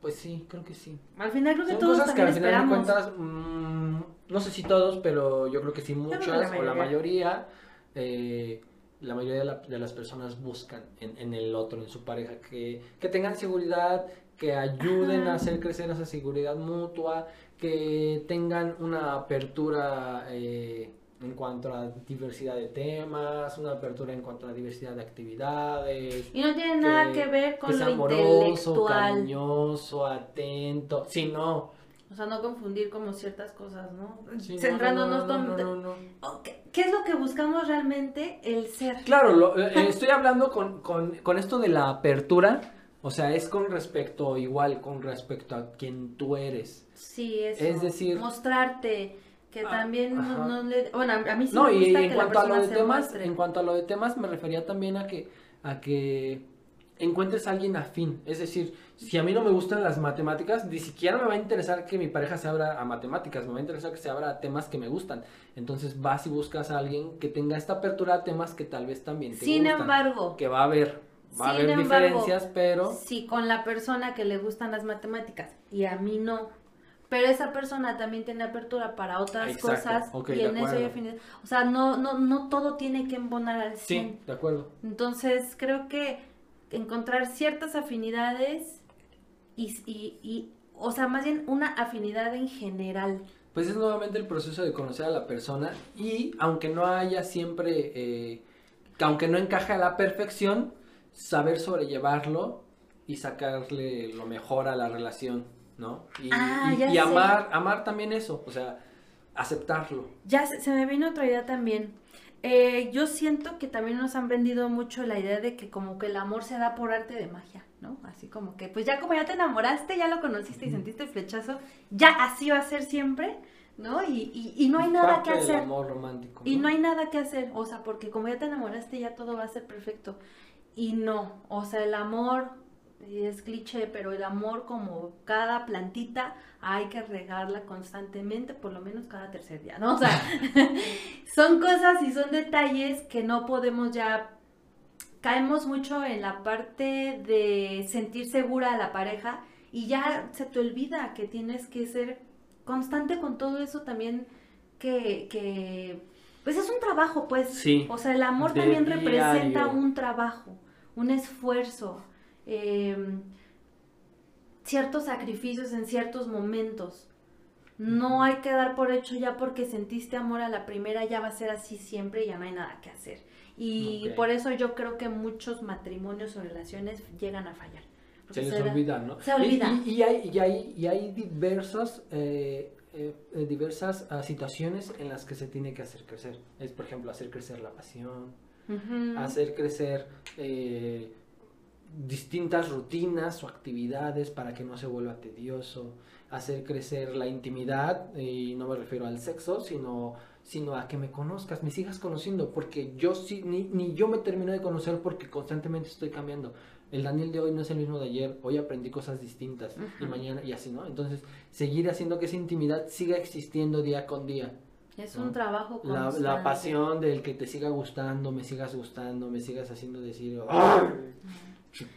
A: Pues sí, creo que sí.
B: Al final creo que todos cosas que al final de cuentas,
A: mm, no sé si todos, pero yo creo que sí muchas o la mayoría, eh, la mayoría de, las personas buscan en, el otro, en su pareja, que, que tengan seguridad, que ayuden a hacer crecer esa seguridad mutua, que tengan una apertura eh, en cuanto a diversidad de temas, una apertura en cuanto a diversidad de actividades.
B: Y no tiene nada que ver con lo amoroso,
A: cariñoso, atento, sí, no.
B: O sea, no confundir como ciertas cosas, ¿no? Centrándonos no, ¿Qué es lo que buscamos realmente? El ser.
A: Claro, eh, [laughs] estoy hablando con, con, con esto de la apertura o sea, es con respecto, igual, con respecto a quien tú eres.
B: Sí, eso.
A: Es decir...
B: Mostrarte, que ah, también no, le... Bueno, a mí sí
A: no,
B: me gusta
A: y en cuanto a lo de temas, en cuanto a lo de temas, me refería también a que, a que encuentres a alguien afín. Es decir, si a mí no me gustan las matemáticas, ni siquiera me va a interesar que mi pareja se abra a matemáticas, me va a interesar que se abra a temas que me gustan. Entonces vas y buscas a alguien que tenga esta apertura a temas que tal vez también te
B: Sin embargo,
A: que va a haber Va a haber diferencias, pero...
B: Si con la persona que le gustan las matemáticas y a mí no, pero esa persona también tiene apertura para otras cosas y en eso ya O sea, no, no, no todo tiene que embonar al 100.
A: Sí, de acuerdo.
B: Entonces, creo que encontrar ciertas afinidades y, y, y o sea, más bien una afinidad en general.
A: Pues es nuevamente el proceso de conocer a la persona y aunque no haya siempre, eh, aunque no encaje a la perfección, saber sobrellevarlo y sacarle lo mejor a la relación, ¿no? Y,
B: Ah,
A: y- y amar, amar también eso, o sea, aceptarlo.
B: Ya se, se me vino otra idea también. Eh, yo siento que también nos han vendido mucho la idea de que como que el amor se da por arte de magia, ¿no? Así como que, pues ya como ya te enamoraste, ya lo conociste y sentiste el flechazo, ya así va a ser siempre, ¿no? Y, y, y no hay nada
A: Parte
B: que
A: del
B: hacer.
A: amor romántico.
B: Y no hay nada que hacer, o sea, porque como ya te enamoraste, ya todo va a ser perfecto. Y no, o sea, el amor es cliché, pero el amor como cada plantita hay que regarla constantemente, por lo menos cada tercer día, ¿no? O sea, [laughs] son cosas y son detalles que no podemos ya... Caemos mucho en la parte de sentir segura a la pareja y ya se te olvida que tienes que ser constante con todo eso también que, que pues es un trabajo, pues.
A: Sí,
B: O sea, el amor también representa un trabajo, un esfuerzo, eh, ciertos sacrificios en ciertos momentos. No hay que dar por hecho ya porque sentiste amor a la primera, ya va a ser así siempre y ya no hay nada que hacer. Y por eso yo creo que muchos matrimonios o relaciones llegan a fallar.
A: Se les
B: se
A: olvida, ¿no?
B: se olvida.
A: Y, y- y hay, y, hay, y hay diversas, eh, eh, eh, diversas ah, situaciones en las que se tiene que hacer crecer. Es, por ejemplo, hacer crecer la pasión, hacer crecer eh, distintas rutinas o actividades para que no se vuelva tedioso, hacer crecer la intimidad, y no me refiero al sexo, sino, sino a que me conozcas, me sigas conociendo, porque yo sí, ni, ni yo me termino de conocer porque constantemente estoy cambiando. El Daniel de hoy no es el mismo de ayer, hoy aprendí cosas distintas y mañana y así, ¿no? Entonces, seguir haciendo que esa intimidad siga existiendo día con día.
B: Es
A: ¿no?
B: un trabajo
A: La,
B: constante.
A: la pasión del que te siga gustando, me sigas gustando, me sigas haciendo decir, ¡ay,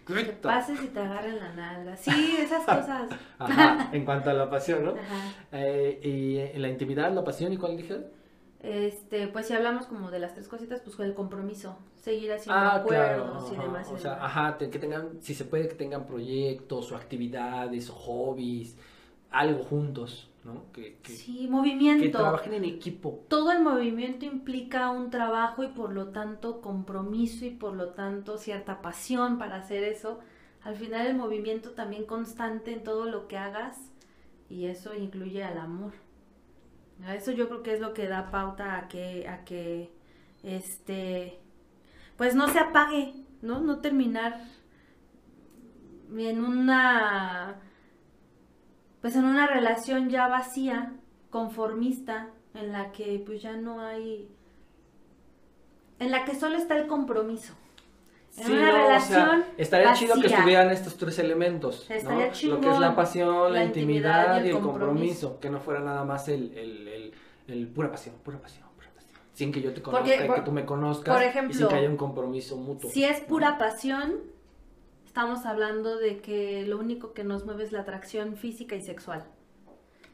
B: Que pases y te agarren la nalga. Sí, esas [laughs] cosas.
A: Ajá, [laughs] en cuanto a la pasión, ¿no?
B: Ajá.
A: Eh, y en la intimidad, la pasión, ¿y cuál dije?
B: Este, pues si hablamos como de las tres cositas, pues con el compromiso, seguir haciendo
A: Ah, claro.
B: acuerdos y
A: ajá,
B: demás.
A: o sea, ajá, que tengan, si se puede, que tengan proyectos o actividades o hobbies, algo juntos, ¿no? Que, que,
B: sí,
A: que
B: movimiento.
A: trabajen en equipo.
B: Todo el movimiento implica un trabajo y por lo tanto compromiso y por lo tanto cierta pasión para hacer eso. Al final el movimiento también constante en todo lo que hagas y eso incluye al amor. A Eso yo creo que es lo que da pauta a que, a que, este, pues no se apague, ¿no? No terminar en una, pues en una relación ya vacía, conformista, en la que pues ya no hay, en la que solo está el compromiso. En
A: Sí,
B: una
A: no, o sea,
B: relación
A: estaría chido que
B: vacía.
A: estuvieran estos tres elementos, ¿no?
B: Estaría
A: Lo que es
B: chingón,
A: la pasión, la, intimidad,
B: intimidad
A: y el compromiso. que no fuera nada más el, el, el, el pura pasión, pura pasión, pura pasión. Sin que yo te conozca
B: Porque,
A: y que tú me conozcas
B: por
A: y sin
B: ejemplo,
A: que haya un compromiso mutuo.
B: Si es
A: ¿no?
B: pura pasión, estamos hablando de que lo único que nos mueve es la atracción física y sexual.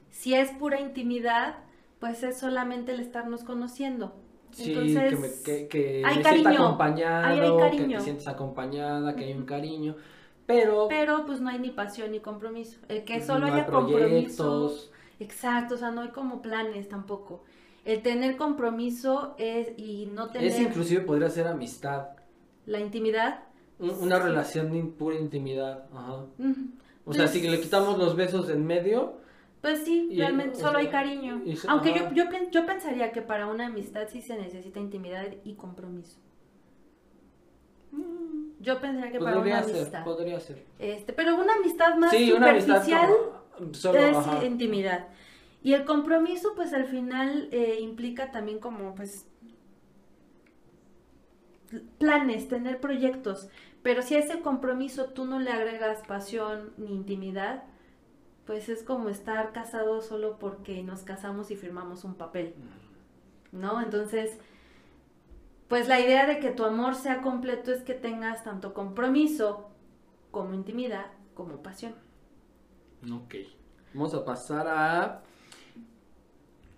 B: Si es pura intimidad, pues es solamente el estarnos conociendo.
A: Sí,
B: Entonces,
A: que, me, que, que
B: hay
A: me sienta
B: cariño,
A: acompañado,
B: hay
A: que te sientes acompañada, que hay un cariño, pero,
B: pero pues no hay ni pasión ni compromiso. El que
A: no
B: solo
A: hay
B: haya compromiso.
A: proyectos.
B: Exacto, o sea, no hay como planes tampoco. El tener compromiso es y no tener
A: Es inclusive podría ser amistad,
B: la intimidad.
A: Un- una
B: Sí.
A: relación de pura intimidad. Ajá. O sea,
B: Pues-
A: si le quitamos los besos en medio,
B: Pues sí,
A: Y,
B: realmente solo
A: sea,
B: hay cariño. Aunque yo, yo, yo pensaría que para una amistad sí se necesita intimidad y compromiso. Yo pensaría que para una
A: ser,
B: amistad.
A: podría ser.
B: Este, pero una amistad más
A: Sí, amistad
B: superficial
A: solo,
B: es
A: ajá.
B: intimidad. Y el compromiso, pues al final eh, implica también como, pues, planes, tener proyectos. Pero si a ese compromiso tú no le agregas pasión ni intimidad, pues es como estar casados solo porque nos casamos y firmamos un papel, ¿no? Entonces, pues la idea de que tu amor sea completo es que tengas tanto compromiso como intimidad como pasión.
A: Ok. Vamos a pasar a.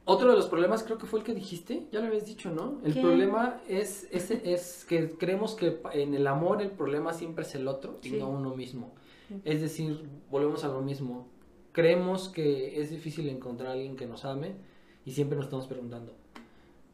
A: Otro de los problemas creo que fue el que dijiste, ya lo habías dicho, ¿no? El
B: ¿Qué?
A: problema es, es, es que creemos que en el amor el problema siempre es el otro y
B: Sí.
A: no uno mismo. Es decir, volvemos a lo mismo. creemos que es difícil encontrar a alguien que nos ame y siempre nos estamos preguntando,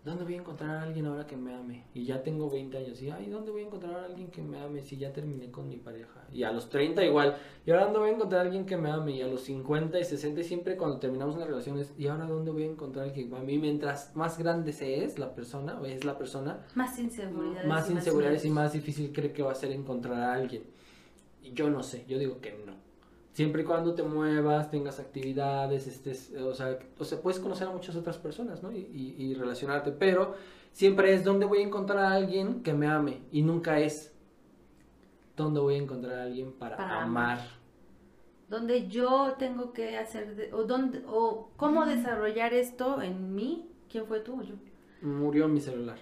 A: ¿dónde voy a encontrar a alguien ahora que me ame? Y ya tengo 20 años y, ay, ¿dónde voy a encontrar a alguien que me ame si ya terminé con mi pareja? Y a los 30 igual, ¿y ahora dónde voy a encontrar a alguien que me ame? Y a los 50 y 60 siempre cuando terminamos una relación es, ¿y ahora dónde voy a encontrar a alguien que me ame? Y mientras más grande se es la persona, o es la persona,
B: más inseguridades.
A: Más inseguridades y más difícil cree que va a ser encontrar a alguien. Y yo no sé, yo digo que no. Siempre y cuando te muevas, tengas actividades, estés, o sea, o sea puedes conocer a muchas otras personas, ¿no? Y, y, relacionarte, pero siempre es dónde voy a encontrar a alguien que me ame y nunca es dónde voy a encontrar a alguien para, amar.
B: Donde yo tengo que hacer, o, dónde, o cómo desarrollar esto en mí, ¿quién fue tú o yo?
A: Murió mi celular.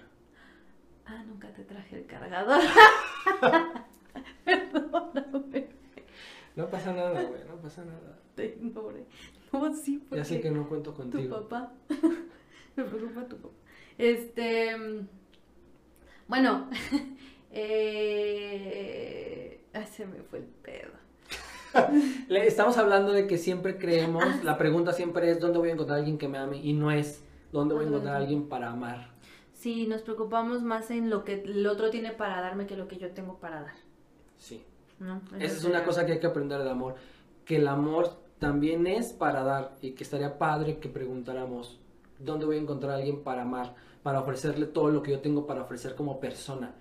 B: Ah, nunca te traje el cargador. [laughs] Perdóname.
A: No pasa nada, güey, no pasa nada.
B: Pobre. No, sí,
A: Ya sé que no cuento contigo.
B: Tu papá. [laughs] Me preocupa tu papá. Este. Bueno. [laughs] eh... Ay, se me fue el pedo. [laughs]
A: Estamos hablando de que siempre creemos, ah. la pregunta siempre es ¿dónde voy a encontrar a alguien que me ame? Y no es ¿dónde voy a encontrar a alguien para amar?
B: Sí, nos preocupamos más en lo que el otro tiene para darme que lo que yo tengo para dar.
A: Sí. Esa es una cosa que hay que aprender del amor. Que el amor también es para dar y que estaría padre que preguntáramos, ¿dónde voy a encontrar a alguien para amar? Para ofrecerle todo lo que yo tengo para ofrecer como persona.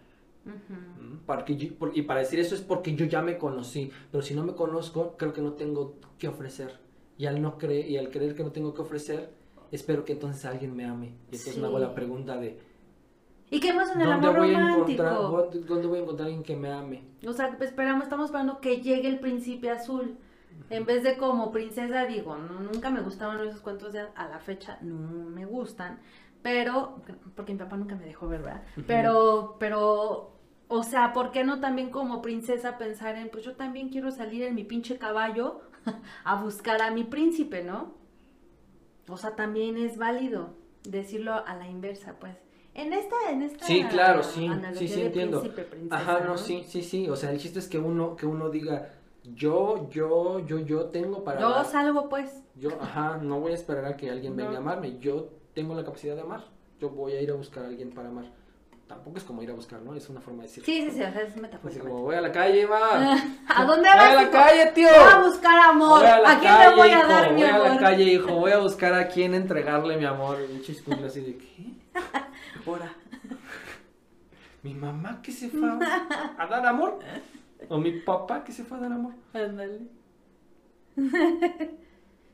A: y para decir eso es porque yo ya me conocí, pero si no me conozco, creo que no tengo que ofrecer. Y al no creer y al creer que no tengo que ofrecer, espero que entonces alguien me ame. Y entonces me hago la pregunta de
B: ¿Y qué más en el amor romántico?
A: ¿Dónde voy a encontrar a alguien que me ame?
B: O sea, esperamos, estamos esperando que llegue el príncipe azul. En vez de como princesa, digo, nunca me gustaban esos cuentos de a la fecha, no me gustan. Pero, porque mi papá nunca me dejó ver, ¿verdad? Pero, pero, o sea, ¿por qué no también como princesa pensar en, pues yo también quiero salir en mi pinche caballo [laughs] a buscar a mi príncipe, ¿no? O sea, también es válido decirlo a la inversa, pues en esta, en esta
A: Sí, claro, sí, sí, sí entiendo. Ajá, no, sí, sí, sí. O sea, el chiste es que uno, que uno diga, yo, yo, yo, yo tengo para.
B: Yo salgo, pues.
A: Yo, ajá, no voy a esperar a que alguien venga a amarme. Yo tengo la capacidad de amar. Yo voy a ir a buscar a alguien para amar. Tampoco es como ir a buscar, ¿no? Es una forma de decir.
B: Sí, sí, sí, o sea, es metafórico.
A: como voy a la calle, va. [laughs]
B: ¿A dónde [laughs] vas?
A: Voy a la calle, tío.
B: Voy a buscar amor. a, quién le voy a dar mi
A: amor?
B: Voy
A: a la calle, hijo. [laughs] Voy a buscar a quién entregarle mi amor. Así de, ¿qué? Ahora. [laughs] mi mamá que se fue a dar amor. O mi papá que se fue a dar amor.
B: Ándale.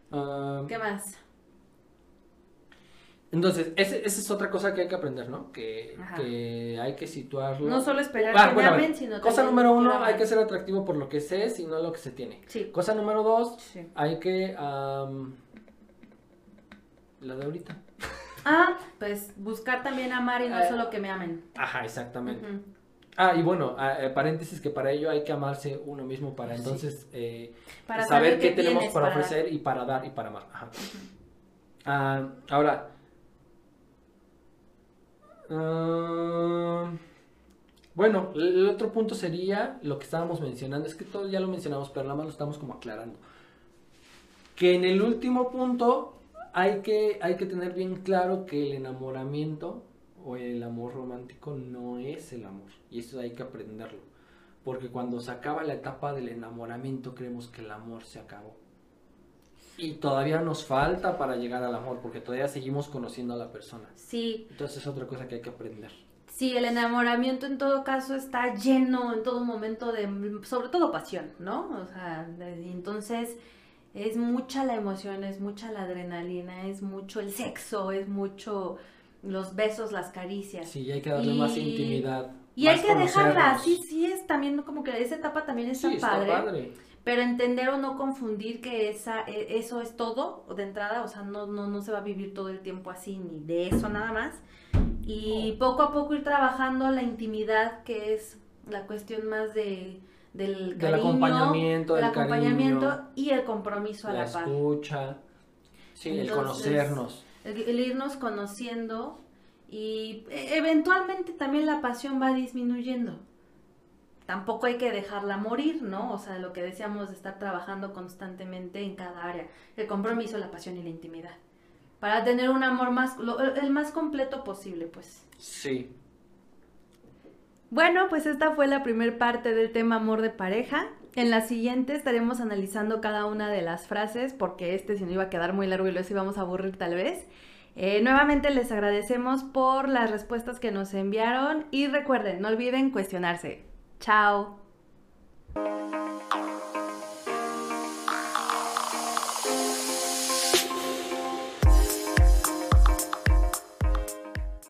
A: Ah,
B: ¿Qué más?
A: Entonces, esa es otra cosa que hay que aprender, ¿no? Que, que hay que situarlo.
B: No solo esperar ah, que amen, sino
A: Cosa número uno, hay que ser atractivo por lo que sé, sino lo que se tiene.
B: Sí.
A: Cosa número dos, hay que... la de ahorita.
B: Ah, pues buscar también amar y no eh, solo que me amen.
A: Ajá, exactamente. Ah, y bueno, ah, eh, paréntesis que para ello hay que amarse uno mismo para entonces eh,
B: para
A: saber, qué, tenemos para, ofrecer y para dar y para amar. Ajá. Ah, ahora, bueno, el otro punto sería lo que estábamos mencionando, es que todo ya lo mencionamos, pero nada más lo estamos como aclarando. Que en el último punto hay que, hay que tener bien claro que el enamoramiento o el amor romántico no es el amor. Y eso hay que aprenderlo. Porque cuando se acaba la etapa del enamoramiento creemos que el amor se acabó. Y todavía nos falta para llegar al amor, porque todavía seguimos conociendo a la persona.
B: Sí.
A: Entonces es otra cosa que hay que aprender.
B: Sí, el enamoramiento en todo caso está lleno en todo momento de, sobre todo pasión, ¿no? O sea, entonces es mucha la emoción, es mucha la adrenalina, es mucho el sexo, es mucho los besos, las caricias.
A: Sí, hay que darle más intimidad.
B: Y hay que dejarla, sí, sí, es también como que esa etapa también es sí, padre, padre. Pero entender o no confundir que esa, e, eso es todo de entrada, o sea, no, no, no se va a vivir todo el tiempo así, ni de eso nada más. Y oh. poco a poco ir trabajando la intimidad, que es la cuestión más de del,
A: del acompañamiento,
B: del acompañamiento y el compromiso a la,
A: la escucha, sí, el conocernos.
B: El, irnos conociendo y e, eventualmente también la pasión va disminuyendo. tampoco hay que dejarla morir, ¿no? O sea, lo que decíamos de estar trabajando constantemente en cada área, el compromiso, la pasión y la intimidad, para tener un amor más, el más completo posible, pues.
A: Sí.
B: Bueno, pues esta fue la primera parte del tema amor de pareja. En la siguiente estaremos analizando cada una de las frases, porque este si no iba a quedar muy largo y los íbamos a aburrir tal vez. Eh, nuevamente les agradecemos por las respuestas que nos enviaron y recuerden, no olviden cuestionarse. Chao.